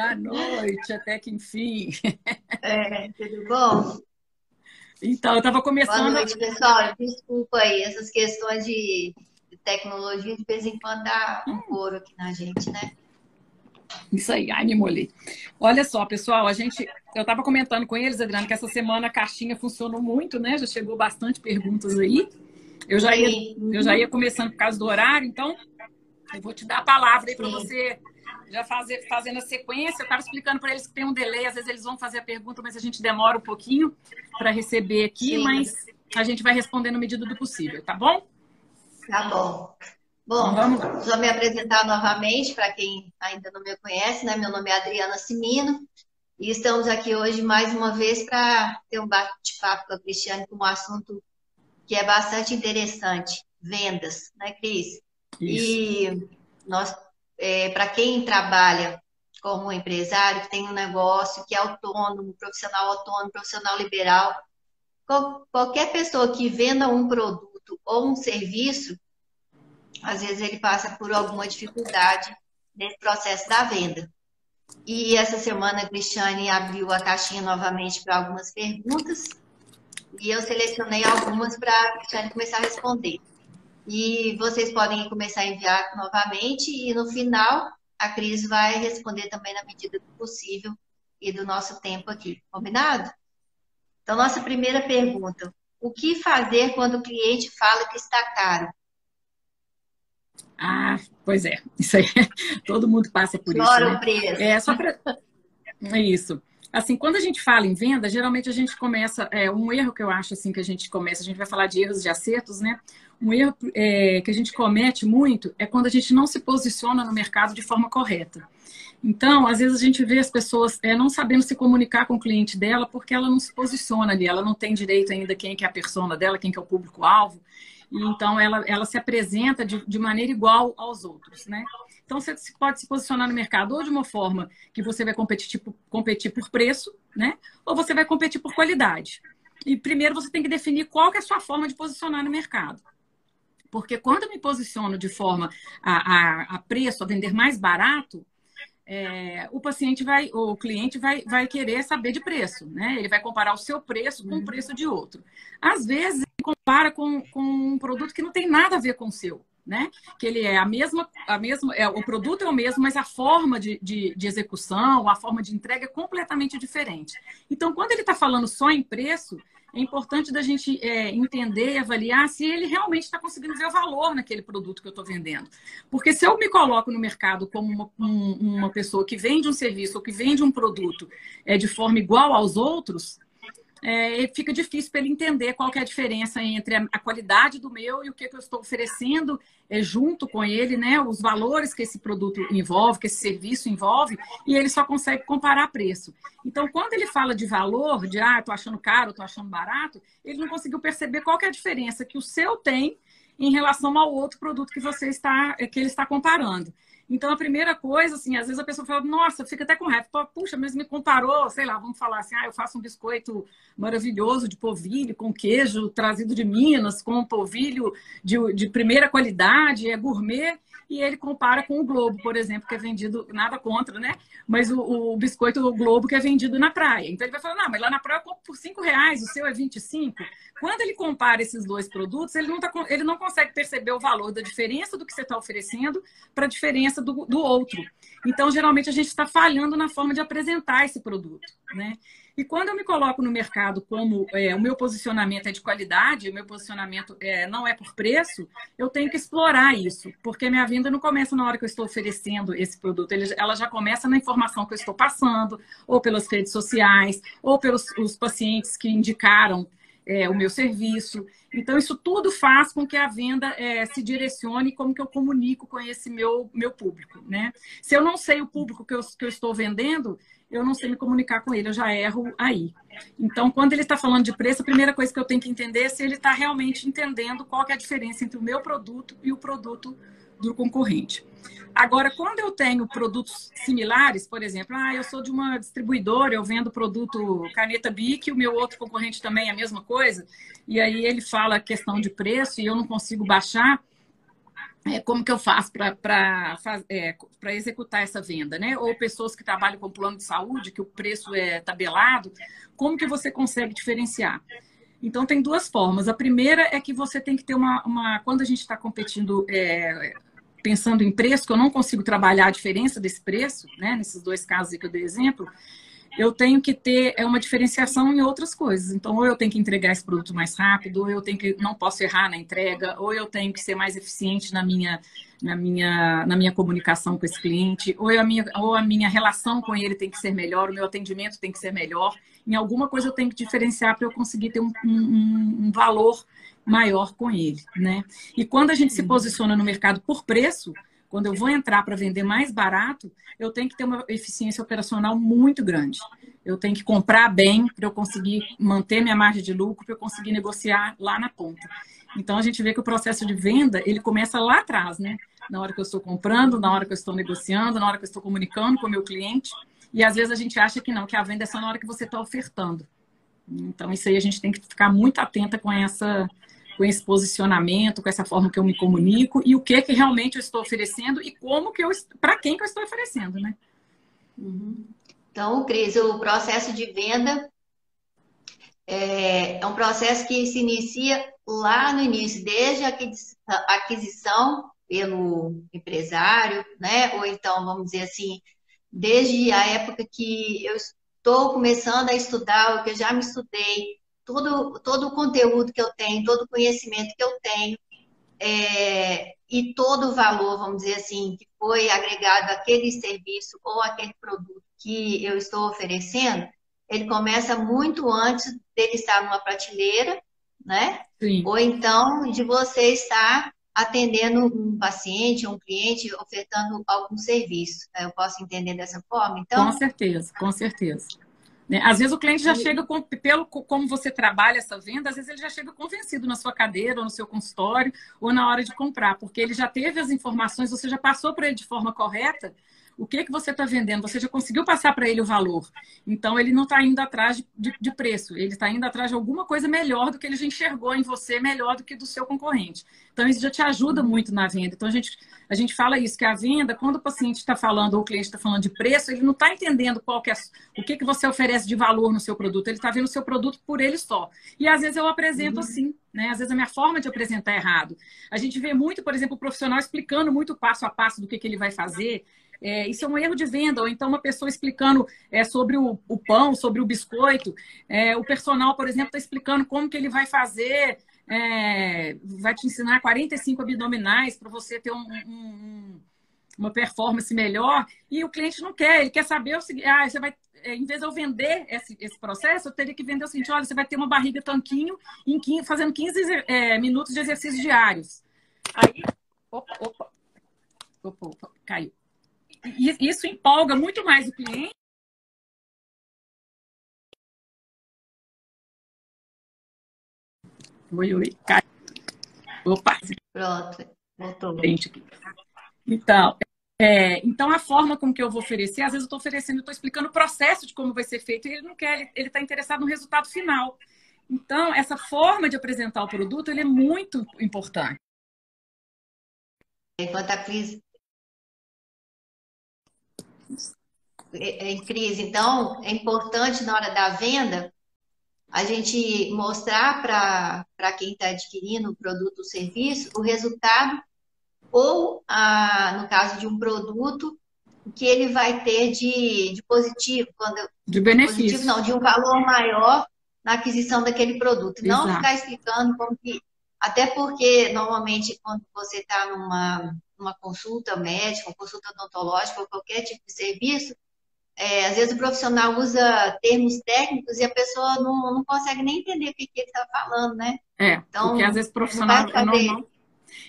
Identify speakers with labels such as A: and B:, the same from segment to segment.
A: Boa noite, até que enfim.
B: É, tudo bom?
A: Então, eu estava começando.
B: Boa noite, pessoal. Desculpa aí, essas questões de tecnologia de vez em quando dá um couro aqui na gente, né?
A: Isso aí, ai, me molhei. Olha só, pessoal, a gente. Eu estava comentando com eles, Adriano, que essa semana a caixinha funcionou muito, né? Já chegou bastante perguntas aí. Eu já ia, eu já ia começando por causa do horário, então eu vou te dar a palavra aí para você já fazer, fazendo a sequência. Eu estava explicando para eles que tem um delay, às vezes eles vão fazer a pergunta, mas a gente demora um pouquinho para receber aqui, Sim. mas a gente vai responder na medida do possível, tá bom?
B: Tá bom. Bom, então, vamos só me apresentar novamente para quem ainda não me conhece, né? Meu nome é Adriana Simino e estamos aqui hoje mais uma vez para ter um bate-papo com a Cristiane com um assunto que é bastante interessante, vendas, né, Cris? Isso. E nós, é, para quem trabalha como empresário, que tem um negócio, que é autônomo, profissional autônomo, profissional liberal, qualquer pessoa que venda um produto ou um serviço, às vezes ele passa por alguma dificuldade nesse processo da venda. E essa semana a Cristiane abriu a caixinha novamente para algumas perguntas e eu selecionei algumas para a Cristiane começar a responder. E vocês podem começar a enviar novamente e no final a Cris vai responder também na medida do possível e do nosso tempo aqui. Combinado? Então, nossa primeira pergunta: o que fazer quando o cliente fala que está caro?
A: Ah, pois é, isso aí, todo mundo passa por isso.
B: Né? o preço.
A: É, só para. É isso. Assim, quando a gente fala em venda, geralmente a gente começa. É, um erro que eu acho assim que a gente começa, a gente vai falar de erros de acertos, né? Um erro é, que a gente comete muito é quando a gente não se posiciona no mercado de forma correta. Então, às vezes a gente vê as pessoas é, não sabendo se comunicar com o cliente dela porque ela não se posiciona ali, ela não tem direito ainda quem que é a persona dela, quem que é o público-alvo. Então, ela, ela se apresenta de, de maneira igual aos outros, né? Então, você pode se posicionar no mercado ou de uma forma que você vai competir, tipo, competir por preço, né? Ou você vai competir por qualidade. E primeiro você tem que definir qual que é a sua forma de posicionar no mercado. Porque quando eu me posiciono de forma a, a, a preço, a vender mais barato, é, o paciente vai, o cliente vai, vai querer saber de preço, né? Ele vai comparar o seu preço com o preço de outro. Às vezes, compara com, com um produto que não tem nada a ver com o seu. Né? Que ele é a mesma, a mesma, é, o produto é o mesmo, mas a forma de, de, de execução, a forma de entrega é completamente diferente. Então, quando ele está falando só em preço, é importante da gente é, entender e avaliar se ele realmente está conseguindo ver o valor naquele produto que eu estou vendendo. Porque se eu me coloco no mercado como uma, um, uma pessoa que vende um serviço ou que vende um produto é, de forma igual aos outros, é, fica difícil para ele entender qual é a diferença entre a, a, qualidade do meu e o que, que eu estou oferecendo é, junto com ele, né? Os valores que esse produto envolve, que esse serviço envolve, e ele só consegue comparar preço. Então, quando ele fala de valor, de ah, estou achando caro, estou achando barato, ele não conseguiu perceber qual é a diferença que o seu tem em relação ao outro produto que você está, que ele está comparando. Então, a primeira coisa, assim, às vezes a pessoa fala, nossa, fica até com raiva. Puxa, mas me comparou, sei lá, vamos falar assim, ah, eu faço um biscoito maravilhoso de polvilho com queijo trazido de Minas, com polvilho de, de primeira qualidade, é gourmet e ele compara com o Globo, por exemplo, que é vendido, nada contra, né? Mas o, o biscoito o Globo que é vendido na praia. Então ele vai falar, não, mas lá na praia eu compro por 5 reais, o seu é 25. Quando ele compara esses dois produtos, ele não, tá, ele não consegue perceber o valor da diferença do que você está oferecendo para a diferença do, do outro. Então, geralmente, a gente está falhando na forma de apresentar esse produto, né? E quando eu me coloco no mercado como é, o meu posicionamento é de qualidade, o meu posicionamento é, não é por preço, eu tenho que explorar isso, porque minha venda não começa na hora que eu estou oferecendo esse produto, ele, ela já começa na informação que eu estou passando, ou pelas redes sociais, ou pelos os pacientes que indicaram é, o meu serviço. Então, isso tudo faz com que a venda é, se direcione como que eu comunico com esse meu, meu público. Né? Se eu não sei o público que eu, que eu estou vendendo, eu não sei me comunicar com ele, eu já erro aí. Então, quando ele está falando de preço, a primeira coisa que eu tenho que entender é se ele está realmente entendendo qual é a diferença entre o meu produto e o produto do concorrente. Agora, quando eu tenho produtos similares, por exemplo, ah, eu sou de uma distribuidora, eu vendo produto caneta Bic, o meu outro concorrente também é a mesma coisa, e aí ele fala questão de preço e eu não consigo baixar, é, como que eu faço para é, executar essa venda, né? Ou pessoas que trabalham com plano de saúde, que o preço é tabelado, como que você consegue diferenciar? Então, tem duas formas. A primeira é que você tem que ter uma. uma quando a gente está competindo, é, pensando em preço, que eu não consigo trabalhar a diferença desse preço, né? Nesses dois casos que eu dei exemplo, eu tenho que ter é uma diferenciação em outras coisas. Então, ou eu tenho que entregar esse produto mais rápido, ou eu tenho que não posso errar na entrega, ou eu tenho que ser mais eficiente na minha na minha na minha comunicação com esse cliente, ou a minha ou a minha relação com ele tem que ser melhor, o meu atendimento tem que ser melhor. Em alguma coisa eu tenho que diferenciar para eu conseguir ter um, um, um valor maior com ele, né? E quando a gente se posiciona no mercado por preço, quando eu vou entrar para vender mais barato, eu tenho que ter uma eficiência operacional muito grande. Eu tenho que comprar bem para eu conseguir manter minha margem de lucro, para eu conseguir negociar lá na ponta. Então a gente vê que o processo de venda ele começa lá atrás, né? Na hora que eu estou comprando, na hora que eu estou negociando, na hora que eu estou comunicando com o meu cliente. E às vezes a gente acha que não, que a venda é só na hora que você está ofertando. Então isso aí a gente tem que ficar muito atenta com essa com esse posicionamento, com essa forma que eu me comunico e o que que realmente eu estou oferecendo e como que eu para quem que eu estou oferecendo, né?
B: Uhum. Então, Cris, o processo de venda é, é um processo que se inicia lá no início, desde a aquisição pelo empresário, né? Ou então, vamos dizer assim, desde a época que eu estou começando a estudar, o que eu já me estudei, todo, todo o conteúdo que eu tenho, todo o conhecimento que eu tenho é, e todo o valor, vamos dizer assim, que foi agregado àquele serviço ou àquele produto que eu estou oferecendo, ele começa muito antes dele estar numa prateleira, né? Sim. Ou então de você estar atendendo um paciente, um cliente, ofertando algum serviço. Eu posso entender dessa forma? Então,
A: com certeza, com certeza. Né? Às vezes o cliente já chega, com, pelo como você trabalha essa venda, às vezes ele já chega convencido na sua cadeira, ou no seu consultório, ou na hora de comprar, porque ele já teve as informações, você já passou para ele de forma correta o que que você está vendendo, você já conseguiu passar para ele o valor. Então ele não está indo atrás de, de, de preço, ele está indo atrás de alguma coisa melhor do que ele já enxergou em você, melhor do que do seu concorrente. Então isso já te ajuda muito na venda. Então a gente, a gente fala isso, que a venda, quando o paciente está falando, ou o cliente está falando de preço, ele não está entendendo qual que é, o que, que você oferece de valor no seu produto, ele está vendo o seu produto por ele só. E às vezes eu apresento uhum. assim, né? Às vezes a minha forma de apresentar é errado. A gente vê muito, por exemplo, o profissional explicando muito passo a passo do que, que ele vai fazer. É, isso é um erro de venda, ou então uma pessoa explicando é, sobre o, o, pão, sobre o biscoito. É, o personal, por exemplo, está explicando como que ele vai fazer, é, vai te ensinar 45 abdominais para você ter um, um, uma performance melhor, e o cliente não quer, ele quer saber o seguinte, ah, você vai, é, em vez de eu vender esse, esse processo, eu teria que vender o seguinte, olha, você vai ter uma barriga tanquinho em 15, fazendo 15 é, minutos de exercícios diários. Aí, opa, opa, opa, opa caiu isso empolga muito mais o cliente. Oi, oi, cai. Opa.
B: Pronto, voltou.
A: Então, é, então, a forma com que eu vou oferecer, às vezes eu estou oferecendo, estou explicando o processo de como vai ser feito, e ele não quer, ele está interessado no resultado final. Então, essa forma de apresentar o produto, ele é muito importante.
B: Enquanto a Cris em crise. Então, é importante na hora da venda a gente mostrar para quem está adquirindo o produto ou serviço o resultado ou, a, no caso de um produto, o que ele vai ter de, de positivo. Quando,
A: de benefício. Positivo,
B: não, de um valor maior na aquisição daquele produto. Exato. Não ficar explicando como que... Até porque, normalmente, quando você está numa, consulta médica, uma consulta odontológica ou qualquer tipo de serviço, é, às vezes o profissional usa termos técnicos e a pessoa não, não consegue nem entender o que, que ele está falando, né?
A: É, então, porque às vezes o profissional é normal.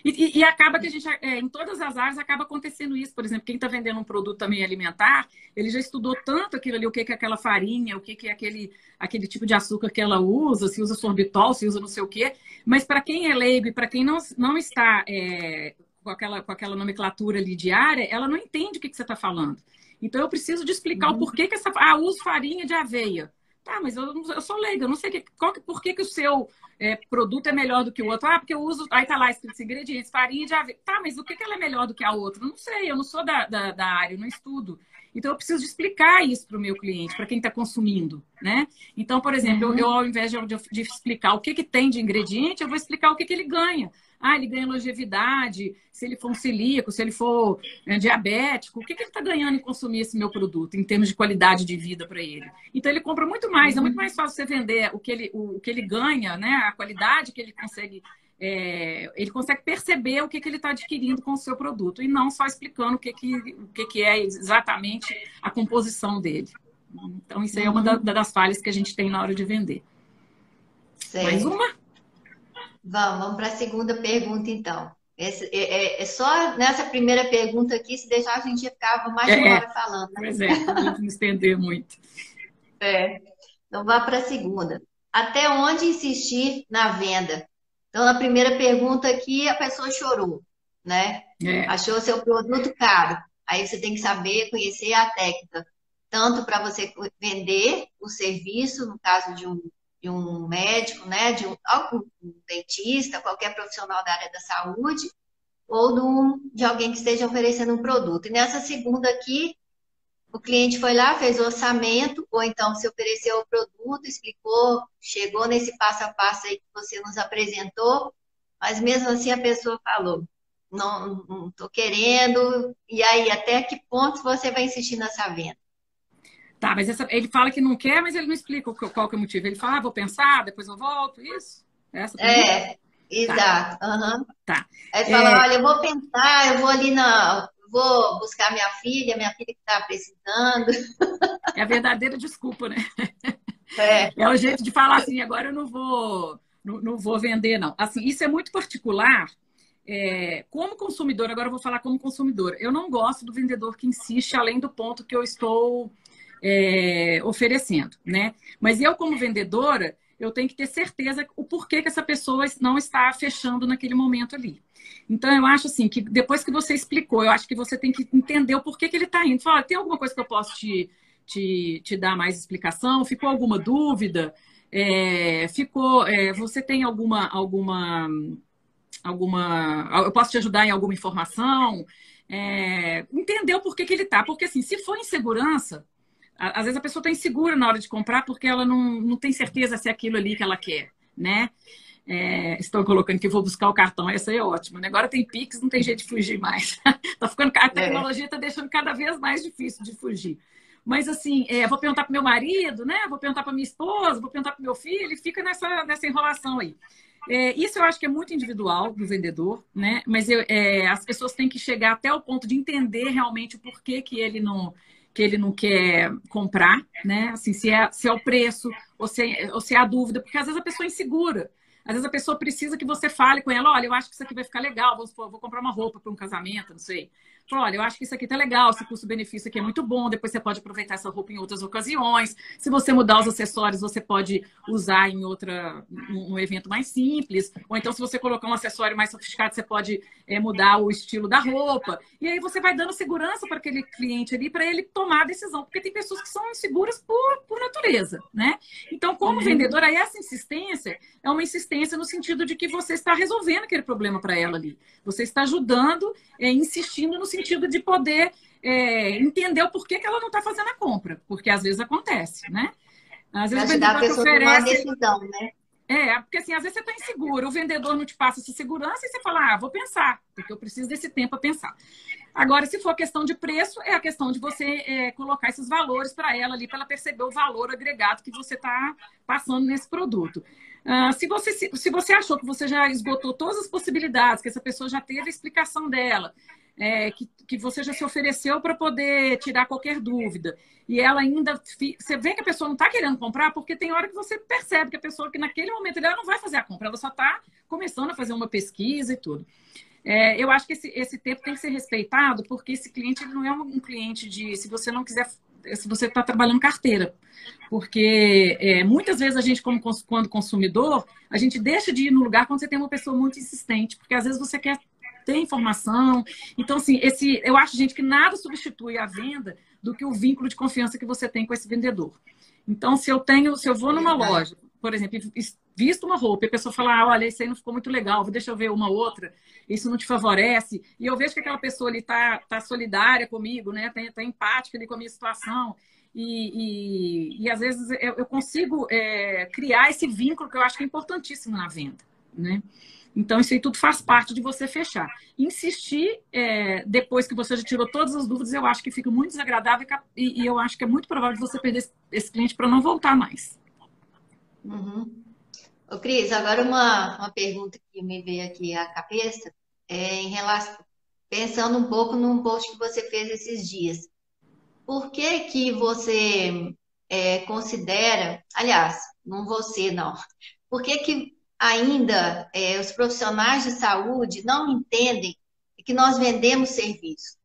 A: E, e, acaba que a gente, é, em todas as áreas, acaba acontecendo isso. Por exemplo, quem está vendendo um produto também alimentar, ele já estudou tanto aquilo ali, o que, que é aquela farinha, o que, que é aquele, aquele tipo de açúcar que ela usa, se usa sorbitol, se usa não sei o quê. Mas para quem é leigo, para quem não, não está é, com, aquela, com aquela nomenclatura ali diária, ela não entende o que, que você está falando. Então eu preciso de explicar uhum. o porquê que essa. Ah, uso farinha de aveia. Tá, mas eu, eu sou leiga, eu não sei que, qual, por que, que o seu é, produto é melhor do que o outro. Ah, porque eu uso. Aí tá lá escrito ingredientes, farinha de aveia. Tá, mas o que, que ela é melhor do que a outra? não sei, eu não sou da, da, da área, eu não estudo. Então, eu preciso de explicar isso para o meu cliente, para quem está consumindo, né? Então, por exemplo, uhum. eu, eu, ao invés de, de, explicar o que, que tem de ingrediente, eu vou explicar o que, que ele ganha. Ah, ele ganha longevidade, se ele for um celíaco, se ele for é, diabético, o que, que ele está ganhando em consumir esse meu produto, em termos de qualidade de vida para ele? Então, ele compra muito mais, é muito mais fácil você vender o que ele, o, o que ele ganha, né? A qualidade que ele consegue é, ele consegue perceber o que, que ele está adquirindo com o seu produto e não só explicando o que, que, o que, que é exatamente a composição dele. Então, isso aí é uma da, das falhas que a gente tem na hora de vender.
B: Mais uma? Vamos, vamos para a segunda pergunta, então. Esse, é, é, é, só nessa primeira pergunta aqui, se deixar, a gente ficava mais de uma é, hora falando. Né?
A: Pois é, a gente não estender muito.
B: É. Então, vá para a segunda. Até onde insistir na venda? Então, na primeira pergunta aqui, a pessoa chorou, né? É. Achou seu produto caro. Aí você tem que saber, conhecer a técnica, tanto para você vender o serviço, no caso de um de um médico, né, de um, algum dentista, qualquer profissional da área da saúde, ou de, um, de alguém que esteja oferecendo um produto. E nessa segunda aqui, o cliente foi lá, fez o orçamento, ou então se ofereceu o produto, explicou, chegou nesse passo a passo aí que você nos apresentou, mas mesmo assim a pessoa falou, não estou querendo, e aí até que ponto você vai insistir nessa venda?
A: Tá, mas essa, ele fala que não quer, mas ele não explica qual, que é o motivo. Ele fala, ah, vou pensar, depois eu volto, isso?
B: Essa é, exato. Tá. Uhum.
A: tá.
B: Aí fala, é... olha, eu vou pensar, eu vou ali na. Vou buscar minha filha, minha filha que está precisando.
A: É a verdadeira desculpa, né? É. é o jeito de falar assim, agora eu não vou, não, não vou vender, não. Assim, isso é muito particular. É, como consumidor, agora eu vou falar como consumidor, eu não gosto do vendedor que insiste além do ponto que eu estou é, oferecendo, né? Mas eu, como vendedora, eu tenho que ter certeza o porquê que essa pessoa não está fechando naquele momento ali. Então, eu acho assim, que depois que você explicou, eu acho que você tem que entender o porquê que ele está indo. Fala, tem alguma coisa que eu posso te, te, te dar mais explicação? Ficou alguma dúvida? É, ficou, é, você tem alguma, alguma, alguma, eu posso te ajudar em alguma informação? É, entender o porquê que ele está. Porque, assim, se for insegurança, às vezes a pessoa está insegura na hora de comprar porque ela não, não tem certeza se é aquilo ali que ela quer, né? É, estão colocando que vou buscar o cartão, essa é ótima. Né? Agora tem Pix, não tem jeito de fugir mais. tá ficando, a é. tecnologia está deixando cada vez mais difícil de fugir. Mas assim, é, vou perguntar para meu marido, né? Vou perguntar para minha esposa, vou perguntar para meu filho, e fica nessa, nessa enrolação aí. É, isso eu acho que é muito individual do vendedor, né? Mas eu, é, as pessoas têm que chegar até o ponto de entender realmente o porquê que ele não que ele não quer comprar, né? Assim, se é, se é o preço ou se é, ou se é a dúvida, porque às vezes a pessoa é insegura. Às vezes a pessoa precisa que você fale com ela, olha, eu acho que isso aqui vai ficar legal, vou, vou comprar uma roupa para um casamento, não sei olha, eu acho que isso aqui tá legal, esse custo-benefício aqui é muito bom, depois você pode aproveitar essa roupa em outras ocasiões. Se você mudar os acessórios, você pode usar em outra, um evento mais simples. Ou então, se você colocar um acessório mais sofisticado, você pode é, mudar o estilo da roupa. E aí você vai dando segurança para aquele cliente ali, para ele tomar a decisão. Porque tem pessoas que são inseguras por, por natureza, né? Então, como uhum. vendedora, essa insistência é uma insistência no sentido de que você está resolvendo aquele problema para ela ali. Você está ajudando, é, insistindo no sentido de poder é, entender o porquê que ela não está fazendo a compra, porque às vezes acontece, né?
B: Às vezes Ajudar a oferece... uma decisão, né?
A: É, porque assim, às vezes você está inseguro, o vendedor não te passa essa segurança e você fala, ah, vou pensar, porque eu preciso desse tempo a pensar. Agora, se for questão de preço, é a questão de você é, colocar esses valores para ela ali, para ela perceber o valor agregado que você está passando nesse produto. Uh, se, você, se, se, você achou que você já esgotou todas as possibilidades, que essa pessoa já teve a explicação dela, é, que, que você já se ofereceu para poder tirar qualquer dúvida. E ela ainda. Você vê que a pessoa não está querendo comprar, porque tem hora que você percebe que a pessoa que naquele momento ela não vai fazer a compra, ela só está começando a fazer uma pesquisa e tudo. É, eu acho que esse, esse tempo tem que ser respeitado, porque esse cliente ele não é um cliente de. Se você não quiser. Se você está trabalhando carteira. Porque é, muitas vezes a gente, como, quando consumidor, a gente deixa de ir no lugar quando você tem uma pessoa muito insistente, porque às vezes você quer ter informação. Então, assim, esse, eu acho, gente, que nada substitui a venda do que o vínculo de confiança que você tem com esse vendedor. Então, se eu tenho, se eu vou numa loja, por exemplo, visto uma roupa e a pessoa fala, ah, olha, isso aí não ficou muito legal, deixa eu ver uma outra, isso não te favorece, e eu vejo que aquela pessoa ali está tá solidária comigo, né? Tá, tá empática ali com a minha situação, e, e, e às vezes eu, eu consigo é, criar esse vínculo que eu acho que é importantíssimo na venda, né? Então, isso aí tudo faz parte de você fechar. Insistir, é, depois que você já tirou todas as dúvidas, eu acho que fica muito desagradável e, e eu acho que é muito provável você perder esse cliente para não voltar mais.
B: Uhum. Ô, Cris, agora uma, uma pergunta que me veio aqui à cabeça, é em relação, pensando um pouco num post que você fez esses dias. Por que que você é, considera, aliás, não você não, por que que ainda é, os profissionais de saúde não entendem que nós vendemos serviço.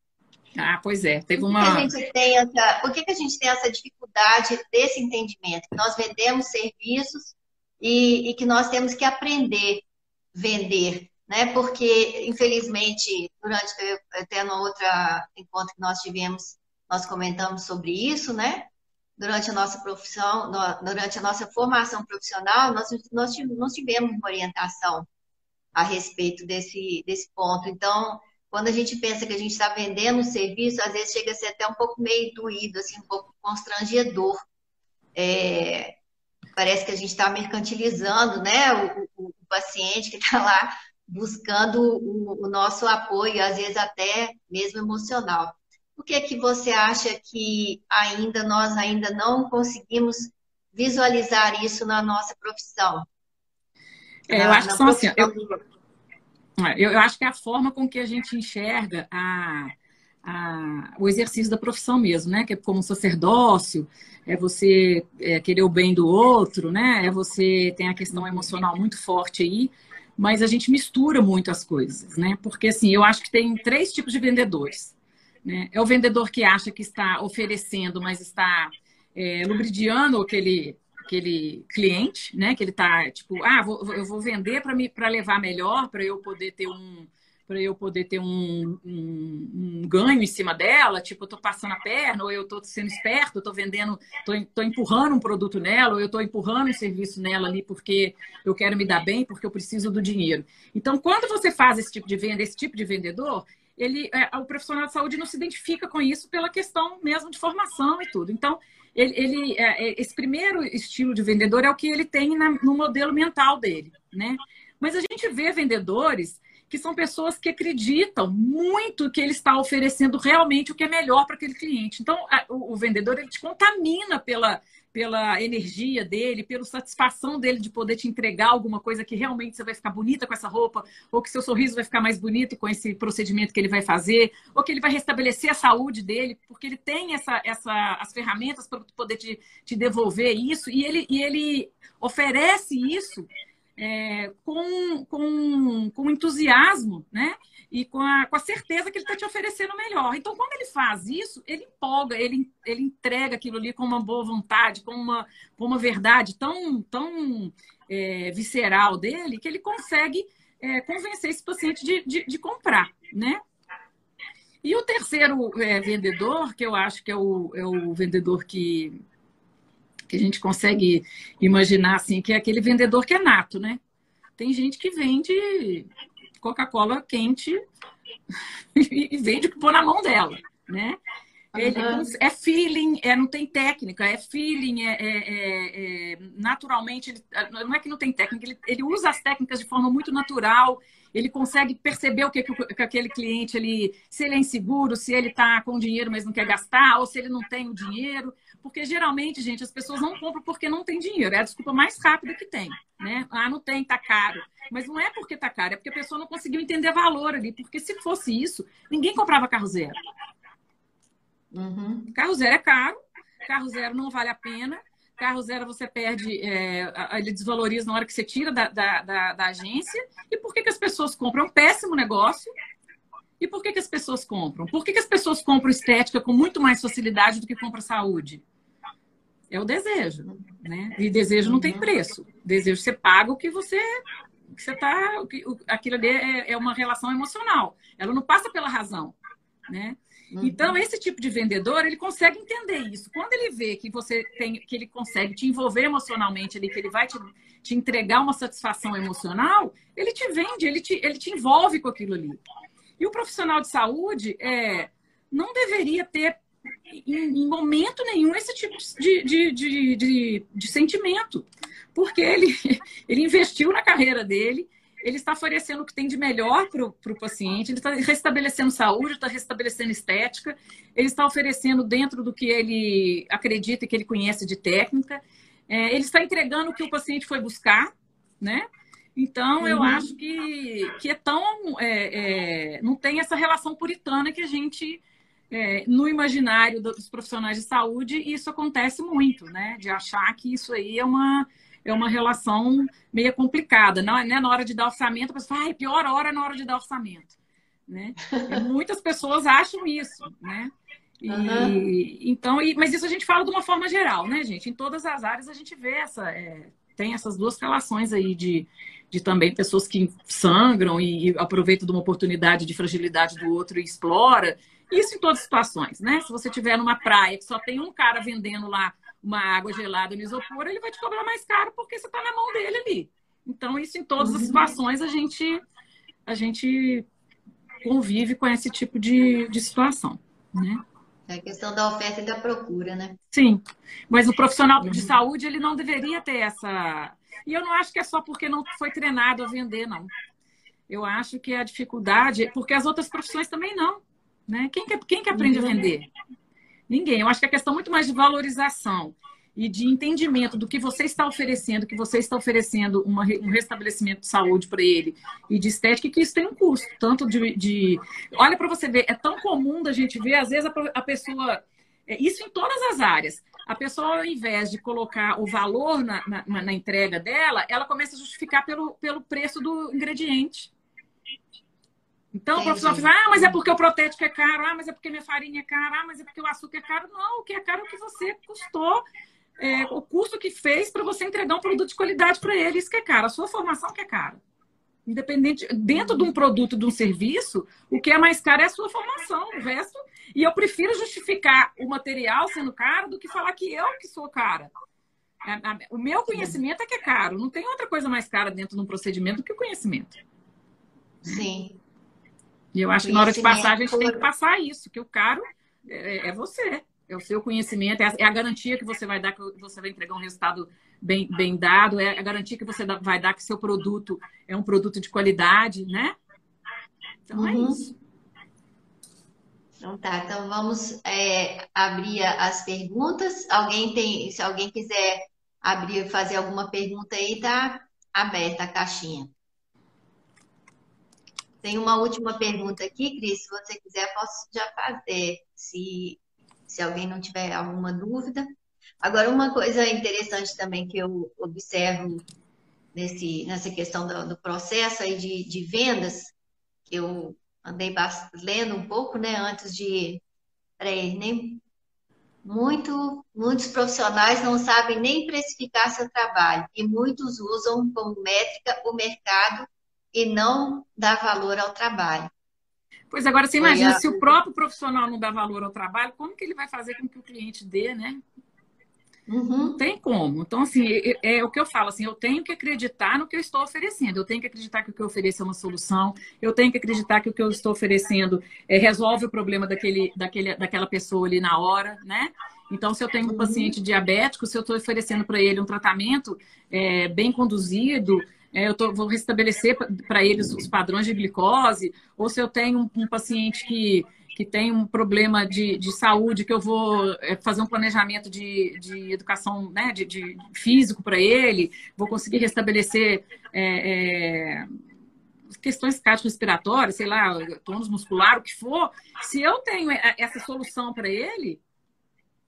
A: Ah, pois é, teve uma.
B: Por que, a gente tem essa, por que, que a gente tem essa dificuldade desse entendimento? Que nós vendemos serviços e, e que nós temos que aprender a vender, né? Porque, infelizmente, durante até no outro encontro que nós tivemos, nós comentamos sobre isso, né? Durante a nossa profissão, durante a nossa formação profissional, nós, nós tivemos uma orientação a respeito desse, desse ponto. Então, quando a gente pensa que a gente está vendendo um serviço, às vezes chega a ser até um pouco meio doído, assim, um pouco constrangedor. É, parece que a gente está mercantilizando né, o, o, o, paciente que está lá buscando o, o nosso apoio, às vezes até mesmo emocional. Por que que você acha que ainda nós ainda não conseguimos visualizar isso na nossa profissão?
A: É, eu acho que são assim, eu, eu, eu, acho que é a forma com que a gente enxerga a, a, o exercício da profissão mesmo, né? Que é como sacerdócio, é você é, querer o bem do outro, né? É você tem a questão emocional muito forte aí, mas a gente mistura muito as coisas, né? Porque assim, eu acho que tem três tipos de vendedores. Né? É o vendedor que acha que está oferecendo, mas está é, lubridiando aquele, aquele cliente, né? Que ele está tipo, ah, vou, eu vou vender para levar melhor, para eu poder ter um para eu poder ter um, um, um, ganho em cima dela, tipo, eu estou passando a perna, ou eu estou sendo esperto, estou vendendo, estou empurrando um produto nela, ou eu estou empurrando um serviço nela ali porque eu quero me dar bem, porque eu preciso do dinheiro. Então, quando você faz esse tipo de venda, esse tipo de vendedor, ele, é, o profissional de saúde não se identifica com isso pela questão mesmo de formação e tudo. Então, ele, ele é, é, esse primeiro estilo de vendedor é o que ele tem na, no modelo mental dele, né? Mas a gente vê vendedores que são pessoas que acreditam muito que ele está oferecendo realmente o que é melhor para aquele cliente. Então, a, o, o, vendedor ele te contamina pela, pela energia dele, pela satisfação dele de poder te entregar alguma coisa que realmente você vai ficar bonita com essa roupa, ou que seu sorriso vai ficar mais bonito com esse procedimento que ele vai fazer, ou que ele vai restabelecer a saúde dele, porque ele tem essa, essa, as ferramentas para poder te, te devolver isso, e ele, e ele oferece isso é, com, com, com entusiasmo, né? E com a, com a certeza que ele está te oferecendo melhor. Então, quando ele faz isso, ele empolga, ele, ele entrega aquilo ali com uma boa vontade, com uma, com uma verdade tão, tão é, visceral dele, que ele consegue é, convencer esse paciente de, de, de, comprar, né? E o terceiro é, vendedor, que eu acho que é o, é o vendedor que que a gente consegue imaginar assim, que é aquele vendedor que é nato, né? Tem gente que vende Coca-Cola quente e vende que pôr na mão dela, né? Ele uhum. é feeling, é, não tem técnica, é feeling, é, é, é, é naturalmente, ele, não é que não tem técnica, ele, ele, usa as técnicas de forma muito natural, ele consegue perceber o que, que, aquele cliente, ele, se ele é inseguro, se ele está com dinheiro, mas não quer gastar, ou se ele não tem o dinheiro. Porque geralmente, gente, as pessoas não compram porque não tem dinheiro. É a desculpa mais rápida que tem. Né? Ah, não tem, tá caro. Mas não é porque tá caro, é porque a pessoa não conseguiu entender valor ali. Porque se fosse isso, ninguém comprava carro zero. Uhum. Carro zero é caro, carro zero não vale a pena. Carro zero você perde, é, ele desvaloriza na hora que você tira da, da, da, da agência. E por que, que as pessoas compram? É um péssimo negócio. E por que, que as pessoas compram? Por que, que as pessoas compram estética com muito mais facilidade do que compram saúde? É o desejo, né? E desejo não tem uhum. preço. Desejo você paga o que você que você tá, aquilo ali é, é uma relação emocional. Ela não passa pela razão, né? Uhum. Então, esse tipo de vendedor, ele consegue entender isso. Quando ele vê que você tem, que ele consegue te envolver emocionalmente ali, que ele vai te, te entregar uma satisfação emocional, ele te vende, ele te, ele te envolve com aquilo ali. E o profissional de saúde é, não deveria ter, em, momento nenhum, esse tipo de, de, de, de, de sentimento. Porque ele, ele investiu na carreira dele, ele está oferecendo o que tem de melhor para o paciente, ele está restabelecendo saúde, está restabelecendo estética, ele está oferecendo dentro do que ele acredita e que ele conhece de técnica, é, ele está entregando o que o paciente foi buscar, né? Então, uhum. eu acho que, que é tão. É, é, não tem essa relação puritana que a gente. É, no imaginário dos profissionais de saúde, isso acontece muito, né? De achar que isso aí é uma, é uma relação meio complicada. Não, né? Na hora de dar orçamento, a pessoa fala, ah, pior hora na hora de dar orçamento. Né? E muitas pessoas acham isso, né? E, uhum. Então, e, mas isso a gente fala de uma forma geral, né, gente? Em todas as áreas a gente vê essa, é, tem essas duas relações aí de, de também pessoas que sangram e, e aproveitam de uma oportunidade de fragilidade do outro e explora. Isso em todas as situações, né? Se você tiver numa praia que só tem um cara vendendo lá uma água gelada no isopor, ele vai te cobrar mais caro porque você está na mão dele ali. Então, isso em todas as uhum. situações a gente, a gente convive com esse tipo de, de situação, né?
B: É a questão da oferta e da procura, né?
A: Sim, mas o profissional de uhum. saúde, ele não deveria ter essa... E eu não acho que é só porque não foi treinado a vender, não. Eu acho que a dificuldade... Porque as outras profissões também não, né? Quem que, quem que aprende uhum. a vender? Ninguém. Eu acho que é questão muito mais de valorização e de entendimento do que você está oferecendo, que você está oferecendo uma, um restabelecimento de saúde para ele e de estética, que isso tem um custo. Tanto de. de... Olha para você ver, é tão comum da gente ver, às vezes a, a pessoa. É, isso em todas as áreas. A pessoa, ao invés de colocar o valor na, na, na entrega dela, ela começa a justificar pelo, pelo preço do ingrediente. Então, Entendi. o profissional fala, ah, mas é porque o protético é caro, ah, mas é porque minha farinha é cara, ah, mas é porque o açúcar é caro. Não, o que é caro é o que você custou, é, o custo que fez para você entregar um produto de qualidade para ele. Isso que é caro, a sua formação que é cara. Independente, dentro de um produto, de um serviço, o que é mais caro é a sua formação, o resto. E eu prefiro justificar o material sendo caro do que falar que eu que sou cara. O meu conhecimento é que é caro. Não tem outra coisa mais cara dentro de um procedimento do que o conhecimento.
B: Sim.
A: E eu acho que na hora de passar, a gente tem que passar isso, que o caro é, é você. É o seu conhecimento, é a, é a, garantia que você vai dar, que você vai entregar um resultado bem, bem dado, é a garantia que você vai dar que seu produto é um produto de qualidade, né? Então é uhum. é isso.
B: Então tá, então vamos é, abrir as perguntas. Alguém tem, se alguém quiser abrir, fazer alguma pergunta aí, tá aberta a caixinha. Tem uma última pergunta aqui, Cris, se você quiser, posso já fazer, se, se alguém não tiver alguma dúvida. Agora, uma coisa interessante também que eu observo nesse, nessa questão do, do processo aí de, de vendas, que eu andei lendo um pouco, né, antes de. Peraí, nem. Muito, muitos profissionais não sabem nem precificar seu trabalho e muitos usam como métrica o mercado e não dá valor ao trabalho.
A: Pois agora você imagina, a... se o próprio profissional não dá valor ao trabalho, como que ele vai fazer com que o cliente dê, né? Uhum. Não tem como. Então, assim, é, é, o que eu falo, assim, eu tenho que acreditar no que eu estou oferecendo. Eu tenho que acreditar que o que eu ofereço é uma solução. Eu tenho que acreditar que o que eu estou oferecendo é, resolve o problema daquele, daquele, daquela pessoa ali na hora, né? Então, se eu tenho um uhum. paciente diabético, se eu estou oferecendo para ele um tratamento é, bem conduzido, eu tô, vou restabelecer para eles os padrões de glicose, ou se eu tenho um, um paciente que, que tem um problema de, de saúde, que eu vou é, fazer um planejamento de, de educação né, de, de físico para ele, vou conseguir restabelecer é, é, questões cardiorrespiratórias, sei lá, tônus muscular, o que for. Se eu tenho essa solução para ele,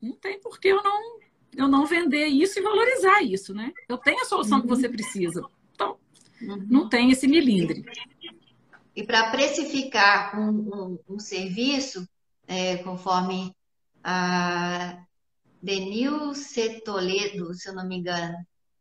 A: não tem por que eu não, eu não vender isso e valorizar isso, né? Eu tenho a solução uhum. que você precisa. Não tem esse milindre.
B: E para precificar um, um, um serviço, é, conforme a Denilce Toledo, se eu não me engano,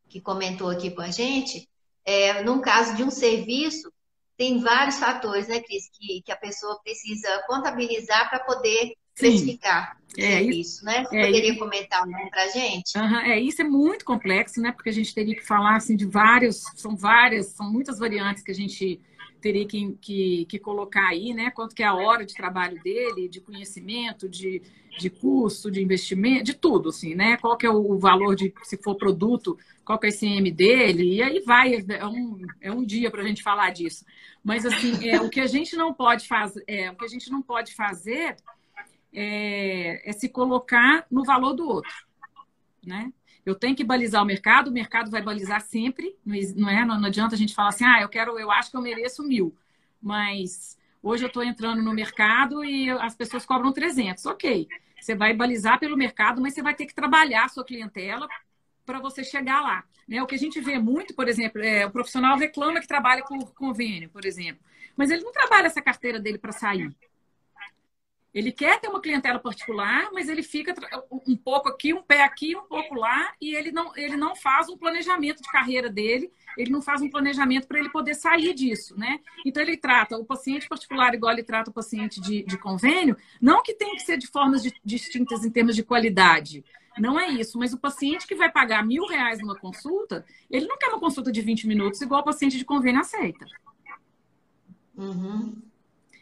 B: que comentou aqui com a gente, é, no caso de um serviço, tem vários fatores, né, Cris, que, que a pessoa precisa contabilizar para poder precificar é isso, né? Você é, poderia isso. comentar um para a gente?
A: Uhum, é, isso é muito complexo, né? Porque a gente teria que falar assim, de vários, são várias, são muitas variantes que a gente teria que, que, que, colocar aí, né? Quanto que é a hora de trabalho dele, de conhecimento, de, de custo, de investimento, de tudo, assim, né? Qual que é o valor de, se for produto, qual que é o ICM dele, e aí vai, é um, é um dia para a gente falar disso. Mas, assim, é, o que a gente não pode fazer, é, o que a gente não pode fazer é, é se colocar no valor do outro, né? Eu tenho que balizar o mercado, o mercado vai balizar sempre, não é? Não, adianta a gente falar assim, ah, eu quero, eu acho que eu mereço mil, mas hoje eu estou entrando no mercado e as pessoas cobram 300, ok? Você vai balizar pelo mercado, mas você vai ter que trabalhar a sua clientela para você chegar lá. Né? O que a gente vê muito, por exemplo, é o profissional reclama que trabalha por convênio, por exemplo, mas ele não trabalha essa carteira dele para sair. Ele quer ter uma clientela particular, mas ele fica um pouco aqui, um pé aqui, um pouco lá, e ele não, ele não faz um planejamento de carreira dele, ele não faz um planejamento para ele poder sair disso, né? Então ele trata o paciente particular igual ele trata o paciente de, de convênio, não que tem que ser de formas de, distintas em termos de qualidade. Não é isso, mas o paciente que vai pagar mil reais numa consulta, ele não quer uma consulta de 20 minutos igual o paciente de convênio aceita.
B: Uhum.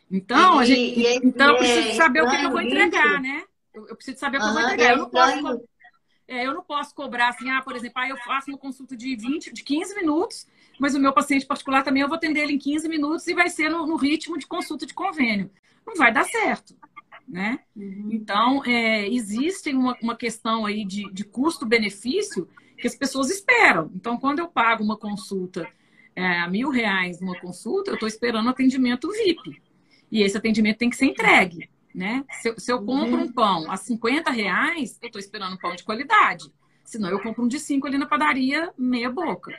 A: Então, e, a gente, e, então eu preciso é saber o que, eu vou entregar, né? Eu, eu, preciso saber o que eu vou entregar. Eu não, posso, é, eu não posso cobrar assim, ah, por exemplo, ah, eu faço uma consulta de 20, de 15 minutos, mas o meu paciente particular também eu vou atender ele em 15 minutos e vai ser no, no ritmo de consulta de convênio. Não vai dar certo. Né? Uhum. Então, é, existe uma, uma questão aí de, de custo-benefício que as pessoas esperam. Então, quando eu pago uma consulta é, a mil reais uma consulta, eu estou esperando atendimento VIP. E esse atendimento tem que ser entregue. Né? Se, eu, se eu compro um pão a 50 reais, eu estou esperando um pão de qualidade. Senão eu compro um de 5 ali na padaria, meia boca.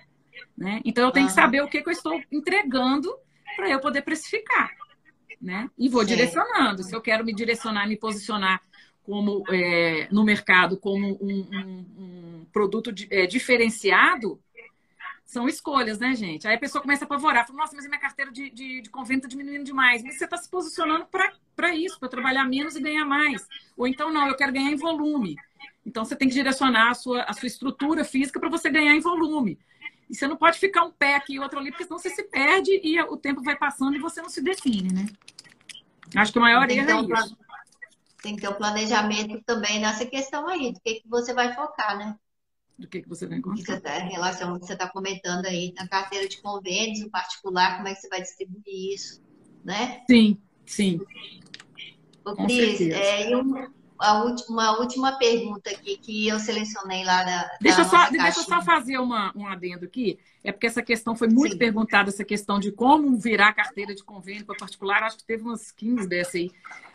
A: Né? Então eu tenho que saber o que, que eu estou entregando para eu poder precificar. Né? E vou Sim. direcionando. Se eu quero me direcionar, me posicionar como é, no mercado como um, um, um produto é, diferenciado, são escolhas, né, gente? Aí a pessoa começa a apavorar. Fala, nossa, mas a minha carteira de, de, de convênio está diminuindo demais. Mas você está se posicionando para isso, para trabalhar menos e ganhar mais. Ou então, não, eu quero ganhar em volume. Então, você tem que direcionar a sua, a sua estrutura física para você ganhar em volume. E você não pode ficar um pé aqui e outro ali, porque senão você se perde e o tempo vai passando e você não se define, né? Acho que o maior erro é isso.
B: Tem que ter um planejamento também nessa questão aí, do que, que você vai focar, né?
A: Do que, que você vai encontrar.
B: Tá, em relação ao que você está comentando aí, na carteira de convênios, em particular, como é que você vai distribuir isso, né?
A: Sim, sim.
B: Ô, Cris, é, uma, uma última pergunta aqui que eu selecionei lá na.
A: Deixa, eu só, deixa eu só fazer uma, um adendo aqui. É porque essa questão foi muito Sim. perguntada, essa questão de como virar carteira de convênio para particular. Acho que teve umas 15 dessa aí.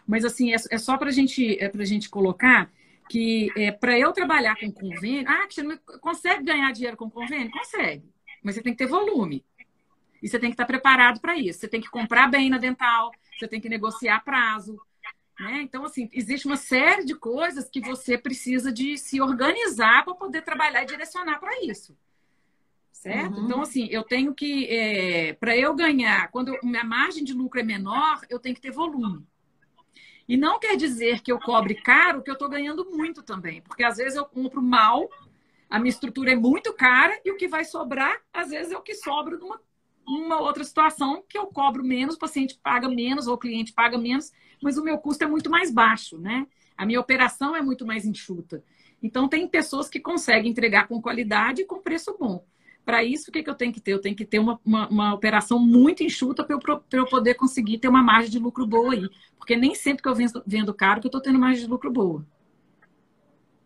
A: Mas, assim, é, é só para gente, é a gente colocar que é, para eu trabalhar com convênio, ah, Cristiano, consegue ganhar dinheiro com convênio? Consegue, mas você tem que ter volume. E você tem que estar preparado para isso. Você tem que comprar bem na dental, você tem que negociar prazo. Né? Então, assim, existe uma série de coisas que você precisa de se organizar para poder trabalhar e direcionar para isso. Certo? Uhum. Então, assim, eu tenho que, é, para eu ganhar, quando minha margem de lucro é menor, eu tenho que ter volume. E não quer dizer que eu cobre caro, que eu estou ganhando muito também. Porque às vezes eu compro mal, a minha estrutura é muito cara e o que vai sobrar, às vezes, é o que sobra numa uma outra situação que eu cobro menos, o paciente paga menos ou o cliente paga menos, mas o meu custo é muito mais baixo, né? A minha operação é muito mais enxuta. Então, tem pessoas que conseguem entregar com qualidade e com preço bom. Para isso, o que, que eu tenho que ter? Eu tenho que ter uma, uma, uma operação muito enxuta para eu, eu poder conseguir ter uma margem de lucro boa aí. Porque nem sempre que eu vendo, vendo caro que eu estou tendo margem de lucro boa.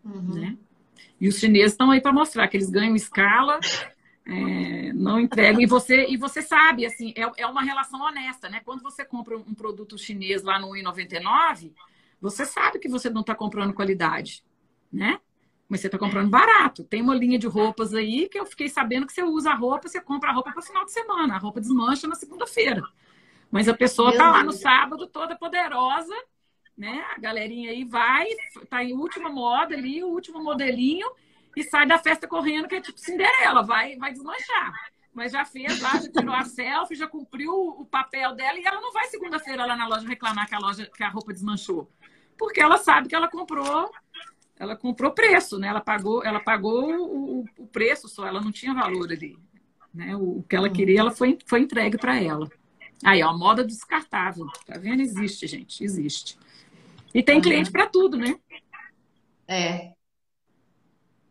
A: Uhum. Né? E os chineses estão aí para mostrar que eles ganham escala, é, não entregam. E você, e você sabe, assim, é, é uma relação honesta, né? Quando você compra um produto chinês lá no 1,99, você sabe que você não está comprando qualidade, né? Mas você está comprando barato. Tem uma linha de roupas aí que eu fiquei sabendo que você usa a roupa, você compra a roupa para final de semana. A roupa desmancha na segunda-feira. Mas a pessoa está lá no sábado toda poderosa, né? A galerinha aí vai, tá em última moda ali, o último modelinho, e sai da festa correndo, que é tipo Cinderela, vai, vai desmanchar. mas já fez lá, já tirou a selfie, já cumpriu o papel dela e ela não vai segunda-feira lá na loja reclamar que a loja que a roupa desmanchou, porque ela sabe que ela comprou, ela comprou preço, né? Ela pagou, ela pagou o, o preço só, ela não tinha valor ali, né? O, o que ela queria, ela foi, foi entregue para ela. Aí, ó, moda descartável, tá vendo? Existe, gente, existe. E tem uhum. cliente para tudo, né?
B: É.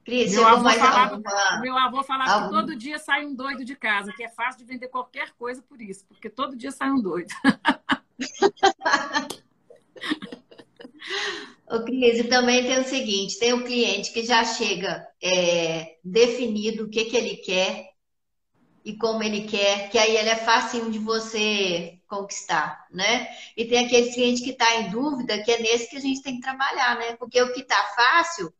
B: Cris,
A: meu avô, falava, alguma... meu avô falava Algum... que todo dia sai um doido de casa, que é fácil de vender qualquer coisa por isso, porque todo dia sai um doido.
B: O Cris, também tem o seguinte: tem o cliente que já chega é, definido o que, que ele quer e como ele quer, que aí ele é fácil de você conquistar, né? E tem aquele cliente que está em dúvida, que é nesse que a gente tem que trabalhar, né? Porque o que está fácil,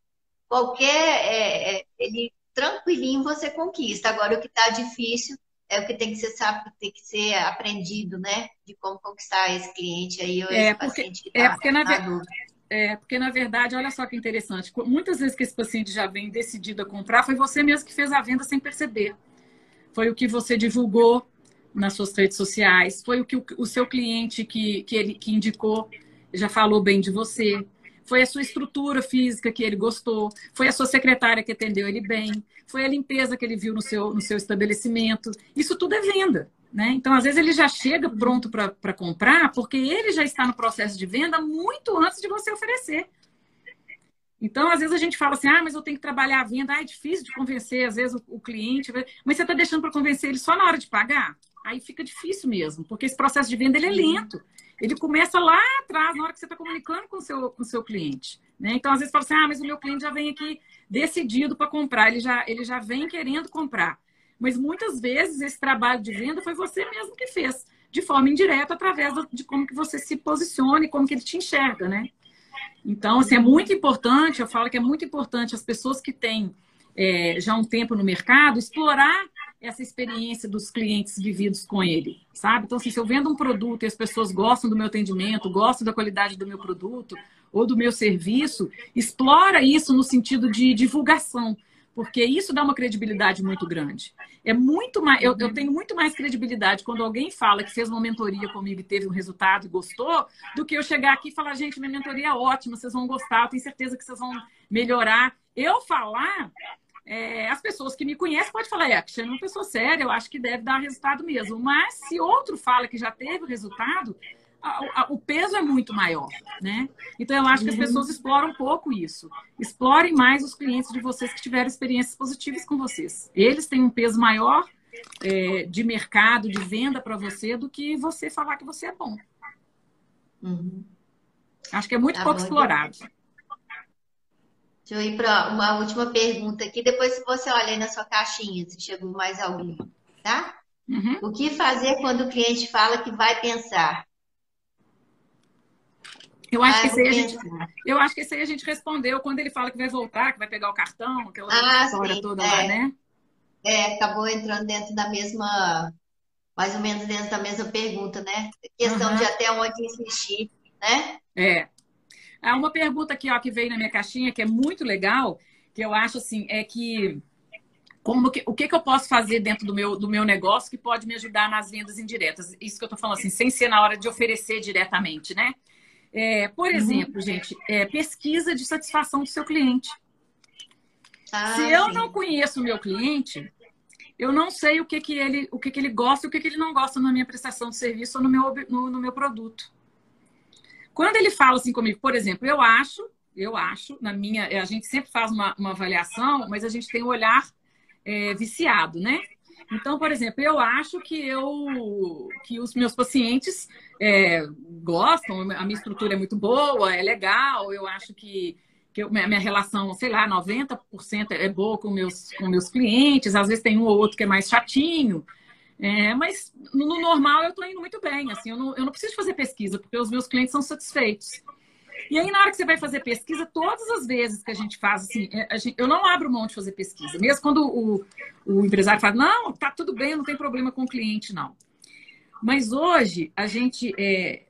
B: qualquer. É, é, ele tranquilinho você conquista. Agora, o que está difícil é o que tem que ser sabe, tem que ser aprendido, né? De como conquistar esse cliente aí, ou
A: é
B: esse
A: porque, paciente que tá é porque na, na É, porque, na verdade, olha só que interessante. Muitas vezes que esse paciente já vem decidido a comprar, foi você mesmo que fez a venda sem perceber. Foi o que você divulgou nas suas redes sociais, foi o que o, o seu cliente que, que ele que indicou já falou bem de você, foi a sua estrutura física que ele gostou, foi a sua secretária que atendeu ele bem, foi a limpeza que ele viu no seu, no seu estabelecimento. Isso tudo é venda. Né? Então, às vezes, ele já chega pronto para comprar, porque ele já está no processo de venda muito antes de você oferecer. Então, às vezes a gente fala assim, ah, mas eu tenho que trabalhar a venda, ah, é difícil de convencer, às vezes, o, o cliente, mas você está deixando para convencer ele só na hora de pagar? Aí fica difícil mesmo, porque esse processo de venda ele é lento. Ele começa lá atrás, na hora que você está comunicando com o seu, com o seu cliente. Né? Então, às vezes, fala assim, ah, mas o meu cliente já vem aqui decidido para comprar, ele já, ele já vem querendo comprar. Mas muitas vezes esse trabalho de venda foi você mesmo que fez, de forma indireta, através de como que você se posiciona e como que ele te enxerga, né? Então, assim, é muito importante, eu falo que é muito importante as pessoas que têm é, já um tempo no mercado explorar essa experiência dos clientes vividos com ele, sabe? Então, assim, se eu vendo um produto e as pessoas gostam do meu atendimento, gostam da qualidade do meu produto ou do meu serviço, explora isso no sentido de divulgação, porque isso dá uma credibilidade muito grande. É muito mais, eu, eu, tenho muito mais credibilidade quando alguém fala que fez uma mentoria comigo e teve um resultado e gostou, do que eu chegar aqui e falar, gente, minha mentoria é ótima, vocês vão gostar, eu tenho certeza que vocês vão melhorar. Eu falar é, as pessoas que me conhecem podem falar, é, Cristiane é uma pessoa séria, eu acho que deve dar resultado mesmo. Mas se outro fala que já teve resultado, a, a, o peso é muito maior, né? Então eu acho que as pessoas exploram um pouco isso. Explorem mais os clientes de vocês que tiveram experiências positivas com vocês. Eles têm um peso maior é, de mercado, de venda para você, do que você falar que você é bom. Uhum. Acho que é muito tá pouco bom, explorado.
B: Deixa eu ir para uma última pergunta aqui. Depois, se você olha aí na sua caixinha, se chegou mais alguém, tá? Uhum. O que fazer quando o cliente fala que vai pensar?
A: Eu acho, que esse aí a gente, eu acho que esse aí a gente respondeu quando ele fala que vai voltar, que vai pegar o cartão, aquela ah, história sim, toda é. lá, né?
B: É, acabou entrando dentro da mesma, mais ou menos dentro da mesma pergunta, né? Questão uhum. de até onde insistir, né?
A: É. Há uma pergunta aqui ó, que veio na minha caixinha, que é muito legal, que eu acho assim, é que como que, o que, que eu posso fazer dentro do meu, do meu negócio que pode me ajudar nas vendas indiretas? Isso que eu estou falando assim, sem ser na hora de oferecer diretamente, né? É, por uhum. exemplo, gente, é, pesquisa de satisfação do seu cliente. Ah, Se eu sim. não conheço o meu cliente, eu não sei o que, que ele o que, que ele gosta e o que, que ele não gosta na minha prestação de serviço ou no meu, no, no meu produto. Quando ele fala assim comigo, por exemplo, eu acho, eu acho, na minha, a gente sempre faz uma, uma avaliação, mas a gente tem um olhar é, viciado, né? Então, por exemplo, eu acho que eu que os meus pacientes é, gostam, a minha estrutura é muito boa, é legal, eu acho que, que eu, minha relação, sei lá, 90% é boa com meus, com meus clientes, às vezes tem um ou outro que é mais chatinho. É, mas no, no normal eu estou indo muito bem, assim, eu não, eu não preciso fazer pesquisa, porque os meus clientes são satisfeitos. E aí, na hora que você vai fazer pesquisa, todas as vezes que a gente faz, assim, é, gente, eu não abro mão de fazer pesquisa. Mesmo quando o, o empresário fala, não, tá tudo bem, não tem problema com o cliente, não. Mas hoje, a gente, é,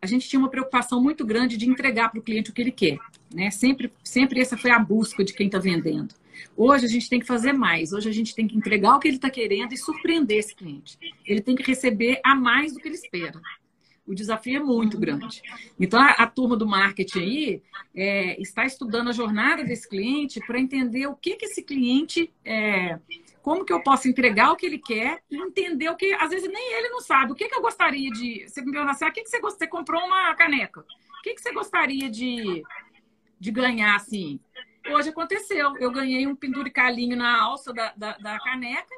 A: a gente tinha uma preocupação muito grande de entregar para o cliente o que ele quer. Né? Sempre, sempre essa foi a busca de quem está vendendo. Hoje a gente tem que fazer mais. Hoje a gente tem que entregar o que ele está querendo e surpreender esse cliente. Ele tem que receber a mais do que ele espera. O desafio é muito grande. Então, a, a turma do marketing aí é, está estudando a jornada desse cliente para entender o que, que esse cliente, é, como que eu posso entregar o que ele quer e entender o que, às vezes, nem ele não sabe. O que, que eu gostaria de. Você me pergunta assim, ah, o que, que você, você comprou uma caneca? O que, que você gostaria de, de ganhar, assim? Hoje aconteceu. Eu ganhei um penduricalinho na alça da, da, da caneca,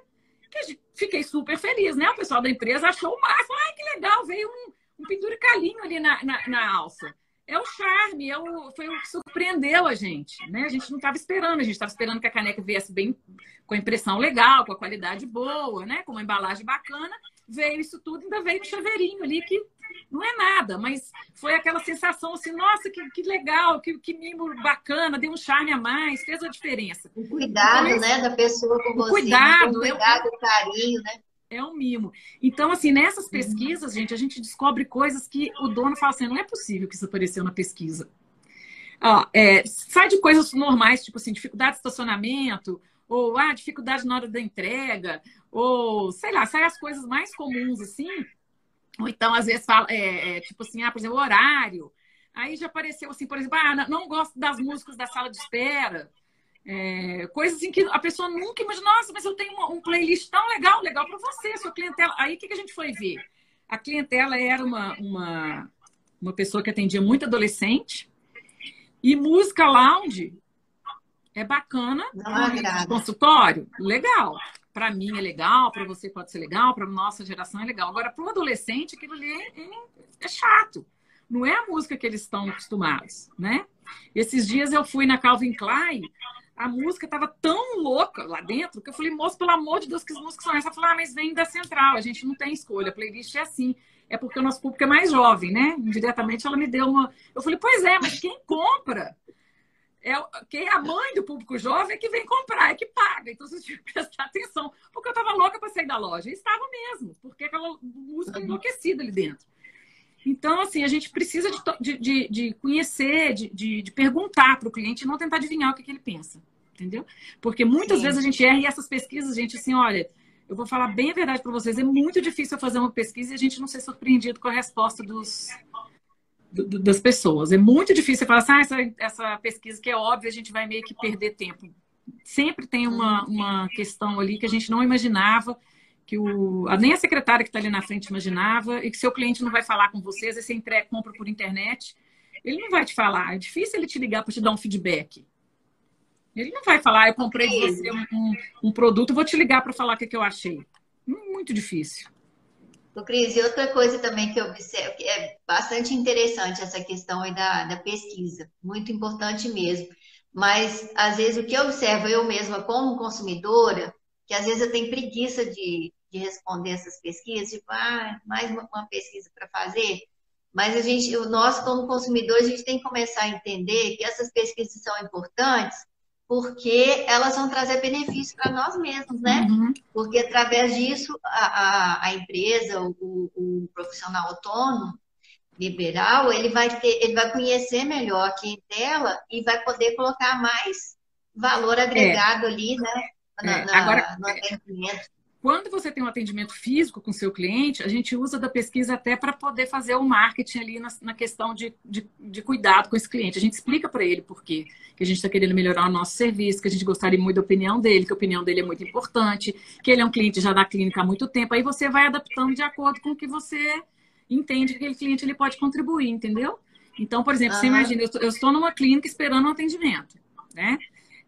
A: que fiquei super feliz, né? O pessoal da empresa achou o máximo. Ai, que legal, veio um um penduricalinho ali na, na, na alça. É o charme, é o, foi o que surpreendeu a gente. Né? A gente não estava esperando, a gente estava esperando que a caneca viesse bem com a impressão legal, com a qualidade boa, né? com uma embalagem bacana. Veio isso tudo, ainda veio um chaveirinho ali que não é nada, mas foi aquela sensação assim, nossa, que, que legal, que, que mimo bacana, deu um charme a mais, fez a diferença.
B: O cuidado, então, né, da pessoa com você.
A: Cuidado,
B: o cuidado, o carinho, né?
A: É um mimo. Então, assim, nessas pesquisas, gente, a gente descobre coisas que o dono fala assim, não é possível que isso apareceu na pesquisa. Ó, é, sai de coisas normais, tipo assim, dificuldade de estacionamento, ou ah, dificuldade na hora da entrega, ou sei lá, sai as coisas mais comuns assim. Ou então, às vezes, fala, é, é, tipo assim, ah, por exemplo, horário. Aí já apareceu assim, por exemplo, ah, não gosto das músicas da sala de espera. É, coisas em que a pessoa nunca imagina, nossa, mas eu tenho um, um playlist tão legal, legal para você, sua clientela. Aí o que, que a gente foi ver? A clientela era uma, uma, uma pessoa que atendia muito adolescente e música lounge é bacana.
B: Não
A: consultório, legal. Para mim é legal, para você pode ser legal, para nossa geração é legal. Agora, para o adolescente, aquilo ali é, é, é chato. Não é a música que eles estão acostumados, né? Esses dias eu fui na Calvin Klein, a música estava tão louca lá dentro que eu falei, moço, pelo amor de Deus, que as músicas são essas? Ela falou, ah, mas vem da central, a gente não tem escolha, a playlist é assim. É porque o nosso público é mais jovem, né? Indiretamente ela me deu uma. Eu falei, pois é, mas quem compra? É, quem é a mãe do público jovem é que vem comprar, é que paga. Então você tinha que prestar atenção. Porque eu estava louca para sair da loja. E estava mesmo, porque aquela música enlouquecida ali dentro. Então, assim, a gente precisa de, de, de conhecer, de, de, de perguntar para o cliente e não tentar adivinhar o que, que ele pensa. Entendeu? Porque muitas Sim. vezes a gente erra e essas pesquisas, gente, assim, olha, eu vou falar bem a verdade para vocês, é muito difícil fazer uma pesquisa e a gente não ser surpreendido com a resposta dos, do, das pessoas. É muito difícil falar assim, ah, essa, essa pesquisa que é óbvia, a gente vai meio que perder tempo. Sempre tem uma, uma questão ali que a gente não imaginava que o, nem a secretária que está ali na frente imaginava, e que seu cliente não vai falar com você, às vezes você entrega, compra por internet, ele não vai te falar. É difícil ele te ligar para te dar um feedback. Ele não vai falar, eu comprei de você um, um, um produto, vou te ligar para falar o que, que eu achei. Muito difícil.
B: O Cris, e outra coisa também que eu observo, que é bastante interessante essa questão aí da, da pesquisa, muito importante mesmo. Mas, às vezes, o que eu observo eu mesma como consumidora, que às vezes eu tenho preguiça de, de responder essas pesquisas, tipo, ah, mais uma, uma pesquisa para fazer. Mas a gente, nós, como consumidores, a gente tem que começar a entender que essas pesquisas são importantes porque elas vão trazer benefícios para nós mesmos, né? Uhum. Porque através disso a, a, a empresa, o, o, profissional autônomo, liberal, ele vai ter, ele vai conhecer melhor a clientela e vai poder colocar mais valor agregado é. ali, né?
A: Na, é. Agora, no atendimento. Quando você tem um atendimento físico com seu cliente, a gente usa da pesquisa até para poder fazer o marketing ali na, na questão de, de, de, cuidado com esse cliente. A gente explica para ele por quê. Que a gente está querendo melhorar o nosso serviço, que a gente gostaria muito da opinião dele, que a opinião dele é muito importante, que ele é um cliente já da clínica há muito tempo. Aí você vai adaptando de acordo com o que você entende que aquele cliente ele pode contribuir, entendeu? Então, por exemplo, você imagina, eu estou numa clínica esperando um atendimento, né?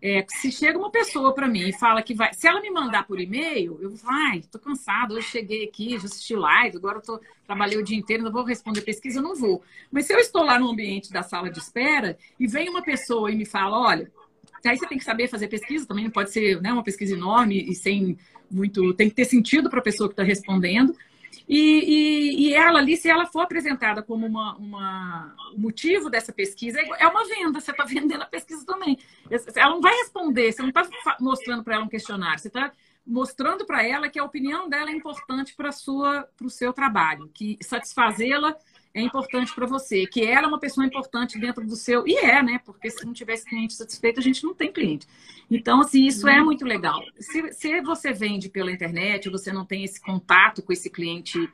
A: É, se chega uma pessoa para mim e fala que vai. Se ela me mandar por e-mail, eu vou falar, ai, tô cansado, hoje cheguei aqui, já assisti live, agora eu tô, trabalhei o dia inteiro, não vou responder pesquisa, eu não vou. Mas se eu estou lá no ambiente da sala de espera e vem uma pessoa e me fala, olha, aí você tem que saber fazer pesquisa, também não pode ser né, uma pesquisa enorme e sem muito. tem que ter sentido para a pessoa que está respondendo. E, e, e, ela ali, se ela for apresentada como uma, uma motivo dessa pesquisa, é uma venda, você está vendendo a pesquisa também. Ela não vai responder, você não está mostrando para ela um questionário, você está mostrando para ela que a opinião dela é importante para o seu trabalho, que satisfazê-la é importante para você, que ela é uma pessoa importante dentro do seu. E é, né? Porque se não tivesse cliente satisfeito, a gente não tem cliente. Então, assim, isso é muito legal. Se, se você vende pela internet, você não tem esse contato com esse cliente,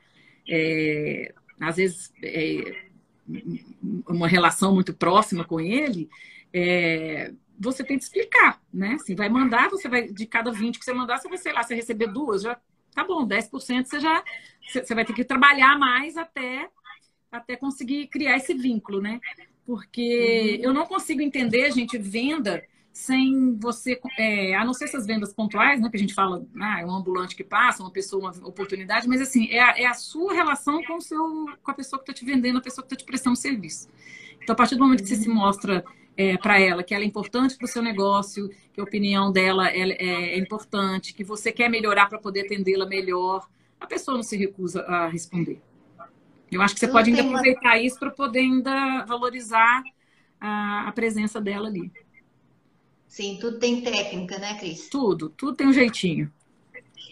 A: é, às vezes, é, uma relação muito próxima com ele, é, você tem que explicar, né? Assim, vai mandar, você vai, de cada 20 que você mandar, você vai, sei lá, você receber duas, já tá bom, 10% você já, você vai ter que trabalhar mais até até conseguir criar esse vínculo, né? Porque uhum. eu não consigo entender, gente, venda sem você, é, a não ser essas vendas pontuais, né? Que a gente fala, ah, é um ambulante que passa, uma pessoa, uma oportunidade, mas assim, é a, é a sua relação com, o seu, com a pessoa que está te vendendo, a pessoa que está te prestando serviço. Então, a partir do momento que você se mostra é, para ela que ela é importante para o seu negócio, que a opinião dela é, é, é importante, que você quer melhorar para poder atendê-la melhor, a pessoa não se recusa a responder. Eu acho que você pode ainda aproveitar uma... isso para poder ainda valorizar a, a, presença dela ali.
B: Sim, tudo tem técnica, né, Cris?
A: Tudo, tudo tem um jeitinho.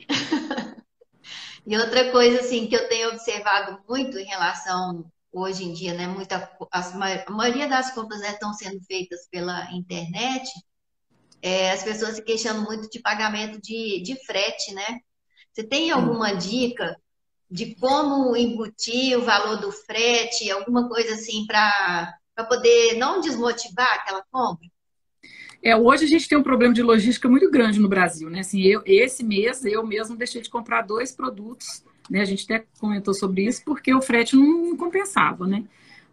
B: e outra coisa, assim, que eu tenho observado muito em relação hoje em dia, né, muita, a maioria das compras né, estão sendo feitas pela internet, é, as pessoas se queixando muito de pagamento de, de frete, né? Você tem alguma dica de como embutir o valor do frete, alguma coisa assim para poder não desmotivar aquela compra?
A: É, hoje a gente tem um problema de logística muito grande no Brasil, né? Assim, eu, esse mês eu mesmo deixei de comprar dois produtos, né? A gente até comentou sobre isso porque o frete não compensava, né?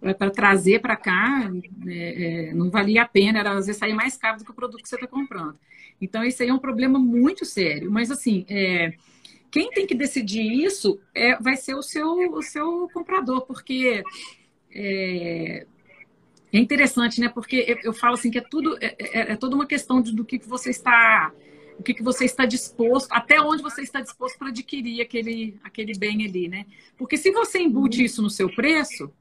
A: É, para trazer para cá é, é, não valia a pena, era às vezes sair mais caro do que o produto que você está comprando. Então, isso aí é um problema muito sério. Mas assim, é, quem tem que decidir isso é, vai ser o seu, o seu comprador, porque é, é interessante, né? Porque eu, eu, falo assim que é tudo é, é, é toda uma questão de, do que, que você está o que, que você está disposto, até onde você está disposto para adquirir aquele, aquele bem ali, né? Porque se você embute isso no seu preço,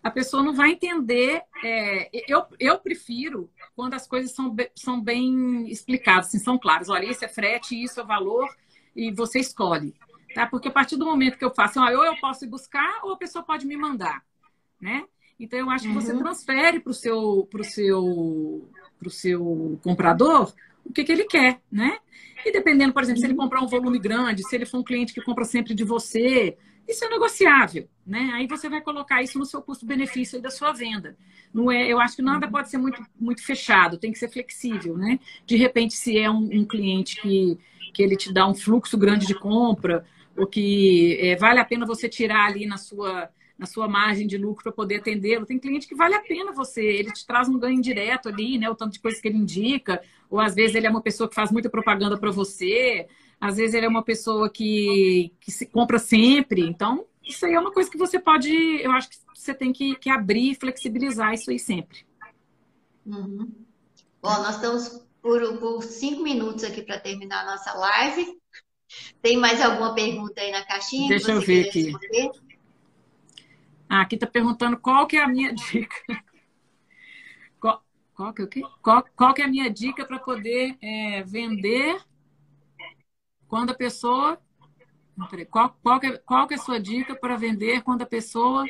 A: a pessoa não vai entender. É, eu, eu prefiro quando as coisas são, são bem explicadas, assim, são claras. Olha, isso é frete, isso é valor, e você escolhe. Tá? Porque a partir do momento que eu faço, ou eu posso ir buscar, ou a pessoa pode me mandar. Né? Então, eu acho que você uhum. transfere para o seu, pro seu, pro seu comprador o que, que ele quer, né? E dependendo, por exemplo, se ele uhum. comprar um volume grande, se ele for um cliente que compra sempre de você, isso é negociável, né? Aí você vai colocar isso no seu custo-benefício da sua venda. Não é, eu acho que nada pode ser muito, muito fechado, tem que ser flexível, né? De repente, se é um, um cliente que, que ele te dá um fluxo grande de compra, ou que é, vale a pena você tirar ali na sua, na sua margem de lucro para poder atendê-lo. Tem cliente que vale a pena você, ele te traz um ganho direto ali, né? O tanto de coisas que ele indica, ou às vezes ele é uma pessoa que faz muita propaganda para você. Às vezes ele é uma pessoa que, que se compra sempre. Então, isso aí é uma coisa que você pode, eu acho que você tem que, que abrir e flexibilizar isso aí sempre.
B: Uhum. Bom, nós estamos por, por cinco minutos aqui para terminar a nossa live. Tem mais alguma pergunta aí na caixinha?
A: Deixa eu ver aqui. Ah, aqui está perguntando qual que é a minha dica. Qual, qual que, é o quê? Qual, qual que é a minha dica para poder é, vender quando a pessoa. Qual, qual, que é, qual que é a sua dica para vender quando a pessoa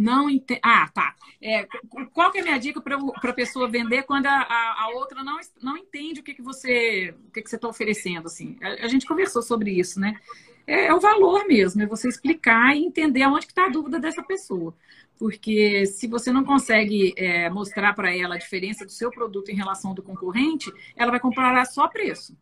A: não entende. Ah, tá. É, qual que é a minha dica para a pessoa vender quando a, a, a, outra não, não entende o que, que você o que, que você está oferecendo? Assim? A, a, gente conversou sobre isso, né? É, é, o valor mesmo, é você explicar e entender aonde está a dúvida dessa pessoa. Porque se você não consegue é, mostrar para ela a diferença do seu produto em relação ao do concorrente, ela vai comprar só preço.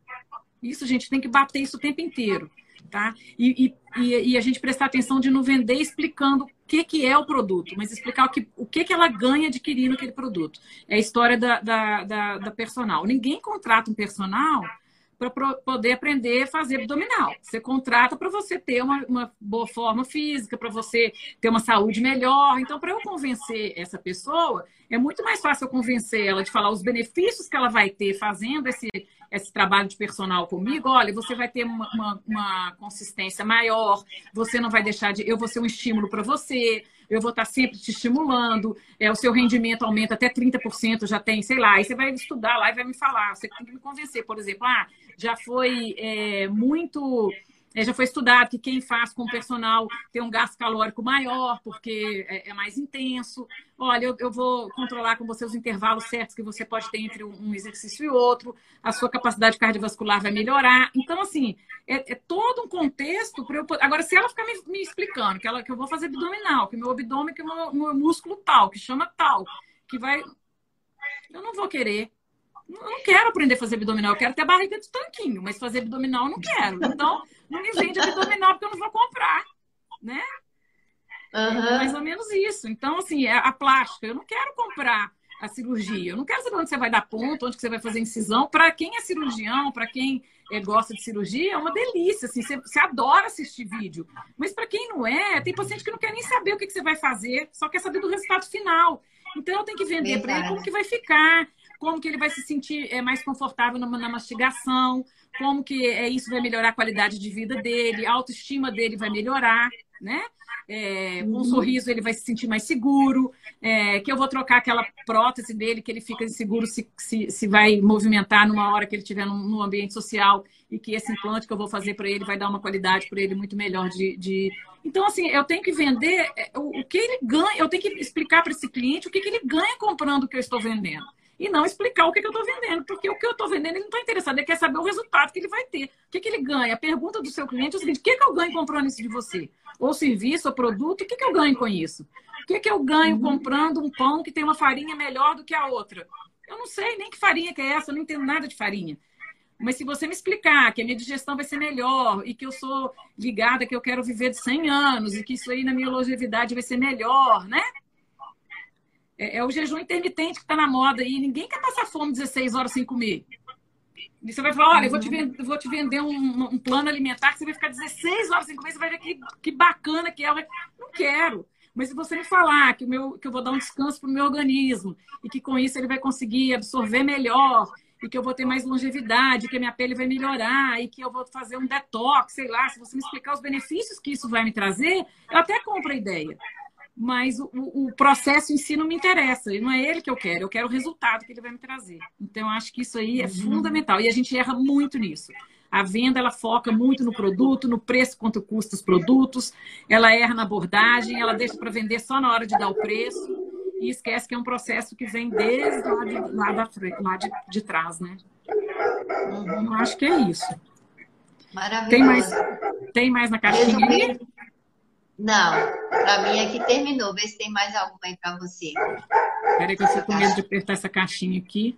A: Isso, a gente tem que bater isso o tempo inteiro, tá? E, e, e, a gente prestar atenção de não vender explicando o que, que é o produto, mas explicar o que, o que, que ela ganha adquirindo aquele produto. É a história da, da, da, da personal. Ninguém contrata um personal para poder aprender a fazer abdominal. Você contrata para você ter uma, uma, boa forma física, para você ter uma saúde melhor. Então, para eu convencer essa pessoa, é muito mais fácil eu convencer ela de falar os benefícios que ela vai ter fazendo esse, esse trabalho de personal comigo. Olha, você vai ter uma, uma, uma consistência maior, você não vai deixar de. Eu vou ser um estímulo para você eu vou estar sempre te estimulando, é, o seu rendimento aumenta até 30%, já tem, sei lá, aí você vai estudar lá e vai me falar, você tem que me convencer, por exemplo, ah, já foi é, muito é, já foi estudado que quem faz com o personal tem um gasto calórico maior, porque é, é mais intenso. Olha, eu, eu, vou controlar com você os intervalos certos que você pode ter entre um, exercício e outro, a sua capacidade cardiovascular vai melhorar. Então, assim, é, é todo um contexto para eu. Agora, se ela ficar me, me, explicando que, ela, que eu vou fazer abdominal, que meu abdômen, que meu, meu músculo tal, que chama tal, que vai. Eu não vou querer não quero aprender a fazer abdominal, eu quero ter a barriga de tanquinho, mas fazer abdominal eu não quero. Então, não me vende abdominal porque eu não vou comprar, né? Uhum. É mais ou menos isso. Então, assim, é a plástica, eu não quero comprar a cirurgia. Eu não quero saber onde você vai dar ponto, onde você vai fazer incisão. Para quem é cirurgião, para quem é, gosta de cirurgia, é uma delícia. Assim, você, você adora assistir vídeo. Mas para quem não é, tem paciente que não quer nem saber o que, que, você vai fazer, só quer saber do resultado final. Então eu tenho que vender para ele como que vai ficar, como que ele vai se sentir é, mais confortável na, na mastigação, como que é, isso vai melhorar a qualidade de vida dele, a autoestima dele vai melhorar, né? É, com um uhum. sorriso ele vai se sentir mais seguro, é, que eu vou trocar aquela prótese dele, que ele fica inseguro se, se, se vai movimentar numa hora que ele estiver num, num, ambiente social e que esse implante que eu vou fazer para ele vai dar uma qualidade para ele muito melhor de, de, Então, assim, eu tenho que vender o, o que ele ganha, eu tenho que explicar para esse cliente o que, que ele ganha comprando o que eu estou vendendo e não explicar o que, que eu estou vendendo, porque o que eu estou vendendo ele não está interessado, ele quer saber o resultado que ele vai ter. O que, que ele ganha? A pergunta do seu cliente é o seguinte: o que, que eu ganho comprando isso de você? Ou serviço, ou produto, o que, que eu ganho com isso? O que, que eu ganho uhum. comprando um pão que tem uma farinha melhor do que a outra? Eu não sei nem que farinha que é essa, eu não entendo nada de farinha. Mas se você me explicar que a minha digestão vai ser melhor e que eu sou ligada, que eu quero viver de 100 anos e que isso aí na minha longevidade vai ser melhor, né? É, é o jejum intermitente que está na moda aí. Ninguém quer passar fome 16 horas sem comer. E você vai falar, olha, eu vou te, vender, vou te vender um, um, plano alimentar que você vai ficar 16 horas sem comer, você vai ver que, que bacana que é. Não quero. Mas se você me falar que, o meu, que eu vou dar um descanso para o meu organismo e que com isso ele vai conseguir absorver melhor e que eu vou ter mais longevidade, que a minha pele vai melhorar e que eu vou fazer um detox, sei lá, se você me explicar os benefícios que isso vai me trazer, eu até compro a ideia mas o, o, processo em si não me interessa, e não é ele que eu quero, eu quero o resultado que ele vai me trazer. Então, eu acho que isso aí é uhum. fundamental, e a gente erra muito nisso. A venda, ela foca muito no produto, no preço, quanto custa os produtos, ela erra na abordagem, ela deixa para vender só na hora de dar o preço, e esquece que é um processo que vem desde lá de, lá da, lá de, de trás, né? Uhum. Eu acho que é isso.
B: Maravilhoso.
A: Tem mais, tem mais na caixinha aí?
B: Não, para mim aqui terminou. Vê se tem mais alguma aí para você.
A: Espera que eu estou com medo de apertar essa caixinha aqui.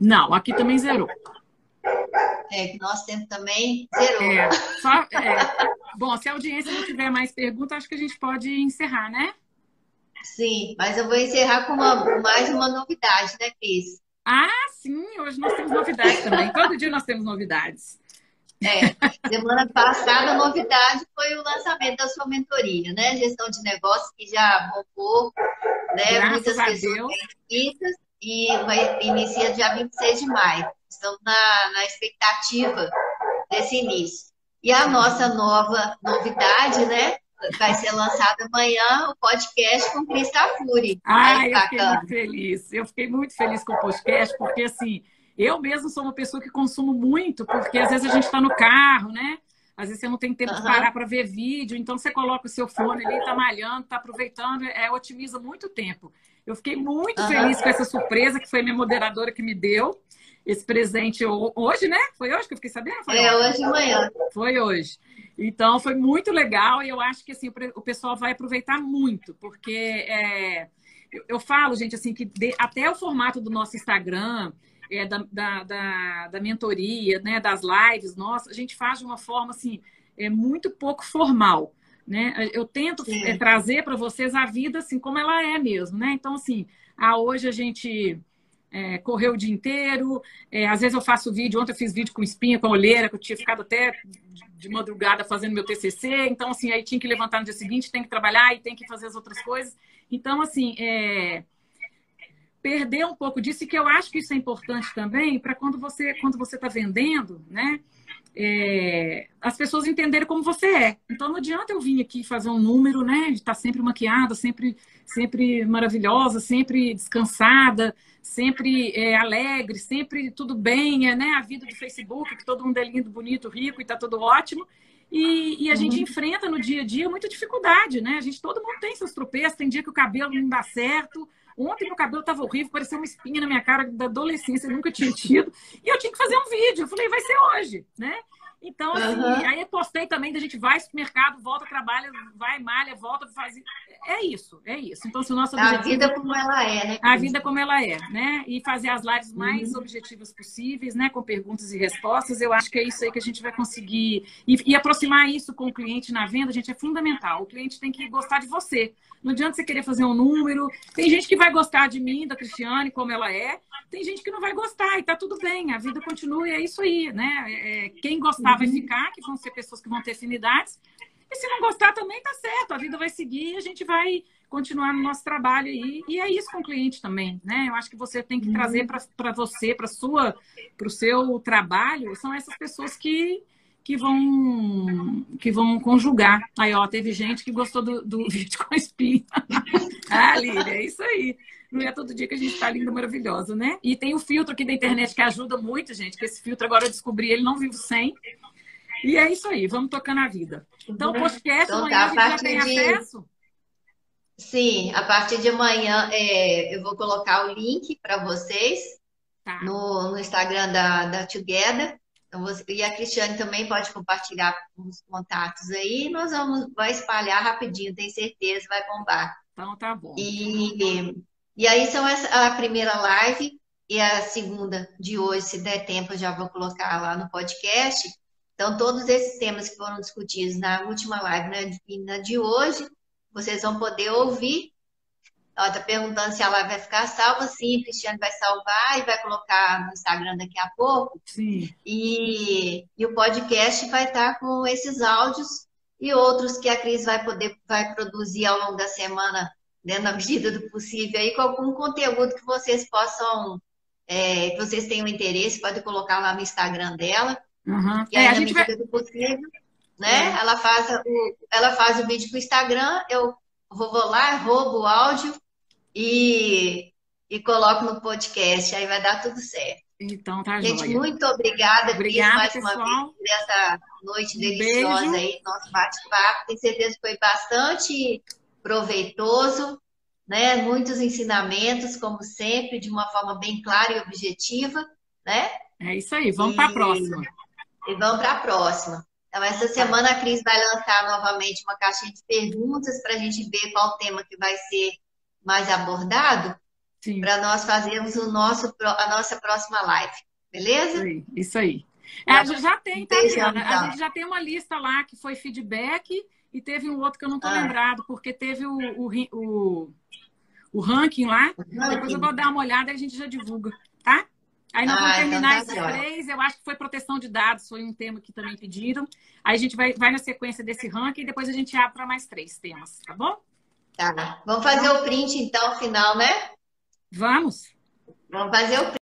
A: Não, aqui também zerou.
B: É, que nosso tempo também zerou.
A: É, só, é. Bom, se a audiência não tiver mais perguntas, acho que a gente pode encerrar, né?
B: Sim, mas eu vou encerrar com uma, mais uma novidade, né, Cris?
A: Ah, sim, hoje nós temos novidades também. Todo dia nós temos novidades.
B: É, semana passada a novidade foi o lançamento da sua mentoria, né? Gestão de negócios que já bombou, né?
A: Graças
B: Muitas pessoas inscritas e vai, inicia dia 26 de maio. Estamos na, na expectativa desse início. E a nossa nova novidade, né? Vai ser lançado amanhã o podcast com Crista Furi.
A: Ah, eu fiquei muito feliz. Eu fiquei muito feliz com o podcast, porque assim eu mesmo sou uma pessoa que consumo muito, porque às vezes a gente está no carro, né? Às vezes você não tem tempo uhum. de parar para ver vídeo, então você coloca o seu fone ali, está malhando, está aproveitando, é, otimiza muito tempo. Eu fiquei muito uhum. feliz com essa surpresa que foi minha moderadora que me deu esse presente hoje, né? Foi hoje que eu fiquei sabendo? Foi
B: é, hoje de manhã.
A: Foi hoje. Então, foi muito legal e eu acho que assim, o pessoal vai aproveitar muito, porque é, eu, eu, falo, gente, assim, que de, até o formato do nosso Instagram, é, da, da, da, da, mentoria, né, das lives, nossa, a gente faz de uma forma assim, é muito pouco formal. Né? Eu tento é, trazer para vocês a vida assim como ela é mesmo, né? Então, assim, ah, hoje a gente é, correu o dia inteiro, é, às vezes eu faço vídeo, ontem eu fiz vídeo com espinha, com olheira, que eu tinha ficado até de madrugada fazendo meu TCC, então, assim, aí tinha que levantar no dia seguinte, tem que trabalhar e tem que fazer as outras coisas. Então, assim, é, perder um pouco disso e que eu acho que isso é importante também para quando você quando você está vendendo, né? É, as pessoas entenderem como você é. Então não adianta eu vir aqui fazer um número, né? De estar tá sempre maquiada, sempre sempre maravilhosa, sempre descansada, sempre é, alegre, sempre tudo bem, é, né? A vida do Facebook, que todo mundo é lindo, bonito, rico e tá tudo ótimo. E, e a uhum. gente enfrenta no dia a dia muita dificuldade, né? A gente, todo mundo tem seus tropeços, tem dia que o cabelo não dá certo. Ontem meu cabelo estava horrível, parecia uma espinha na minha cara da adolescência, eu nunca tinha tido. E eu tinha que fazer um vídeo. Eu falei, vai ser hoje, né? Então, assim, uhum. aí eu postei também, da gente vai pro mercado, volta, trabalha, vai, malha, volta, faz. É isso, é isso. Então, se o nosso
B: objetivo... A vida como ela é, né?
A: A vida como ela é, né? E fazer as lives mais uhum. objetivas possíveis, né? Com perguntas e respostas, eu acho que é isso aí que a gente vai conseguir. E, e aproximar isso com o cliente na venda, gente, é fundamental. O cliente tem que gostar de você. Não adianta você querer fazer um número. Tem gente que vai gostar de mim, da Cristiane, como ela é. Tem gente que não vai gostar e tá tudo bem. A vida continua e é isso aí, né? É, quem gostar uhum. vai ficar, que vão ser pessoas que vão ter afinidades. E se não gostar também tá certo. A vida vai seguir e a gente vai continuar no nosso trabalho aí. E é isso com o cliente também, né? Eu acho que você tem que trazer uhum. para você, para sua, para o seu trabalho, são essas pessoas que que vão que vão conjugar. Aí, ó, teve gente que gostou do, do vídeo com espinha. ah, Lília, é isso aí. Não é todo dia que a gente tá linda, maravilhosa, né? E tem o filtro aqui da internet que ajuda muito, gente. Que esse filtro agora eu descobri, ele não vivo sem. E é isso aí, vamos tocando a vida. Então, uhum. podcast então, amanhã tá, a gente já tem de... acesso?
B: Sim, a partir de amanhã é, eu vou colocar o link para vocês tá. no, no Instagram da, da Together. Então, você, e a Cristiane também pode compartilhar os contatos aí. Nós vamos vai espalhar rapidinho, tenho certeza, vai bombar.
A: Então tá bom.
B: E, e aí são essa, a primeira live e a segunda de hoje, se der tempo, eu já vou colocar lá no podcast. Então, todos esses temas que foram discutidos na última live né, e na de hoje, vocês vão poder ouvir ela está perguntando se a live vai ficar salva. Sim, Cristiane vai salvar e vai colocar no Instagram daqui a pouco.
A: Sim.
B: E, e o podcast vai estar tá com esses áudios e outros que a Cris vai poder vai produzir ao longo da semana, né, na medida do possível, aí, com algum conteúdo que vocês possam, é, que vocês tenham interesse, pode colocar lá no Instagram dela.
A: Uhum.
B: E aí, é, na medida vai... do possível, né? É. Ela, faz o, ela faz o vídeo para o Instagram, eu vou, lá, roubo o áudio e, e coloco no podcast, aí vai dar tudo certo.
A: Então tá
B: Gente,
A: joia.
B: muito obrigada,
A: obrigada
B: mais
A: pessoal.
B: uma vez nessa noite deliciosa Beijo. aí, nosso bate-papo. Tenho certeza que foi bastante proveitoso, né? Muitos ensinamentos, como sempre, de uma forma bem clara e objetiva, né?
A: É isso aí, vamos para a próxima.
B: E vamos para a próxima. Então, essa semana a Cris vai lançar novamente uma caixinha de perguntas para a gente ver qual tema que vai ser mais abordado para nós fazermos o nosso, a nossa próxima live. Beleza?
A: Isso aí. Isso aí. É, a gente já tem, tá, Diana? A gente já tem uma lista lá que foi feedback e teve um outro que eu não estou ah. lembrado, porque teve o, o, o, o ranking lá. Depois eu vou dar uma olhada e a gente já divulga, tá? Aí nós vamos ah, então terminar então tá esses três. Eu acho que foi proteção de dados, foi um tema que também pediram. Aí a gente vai, vai na sequência desse ranking e depois a gente abre para mais três temas, tá bom?
B: Tá. Vamos fazer o print então, final, né?
A: Vamos.
B: Vamos fazer o print.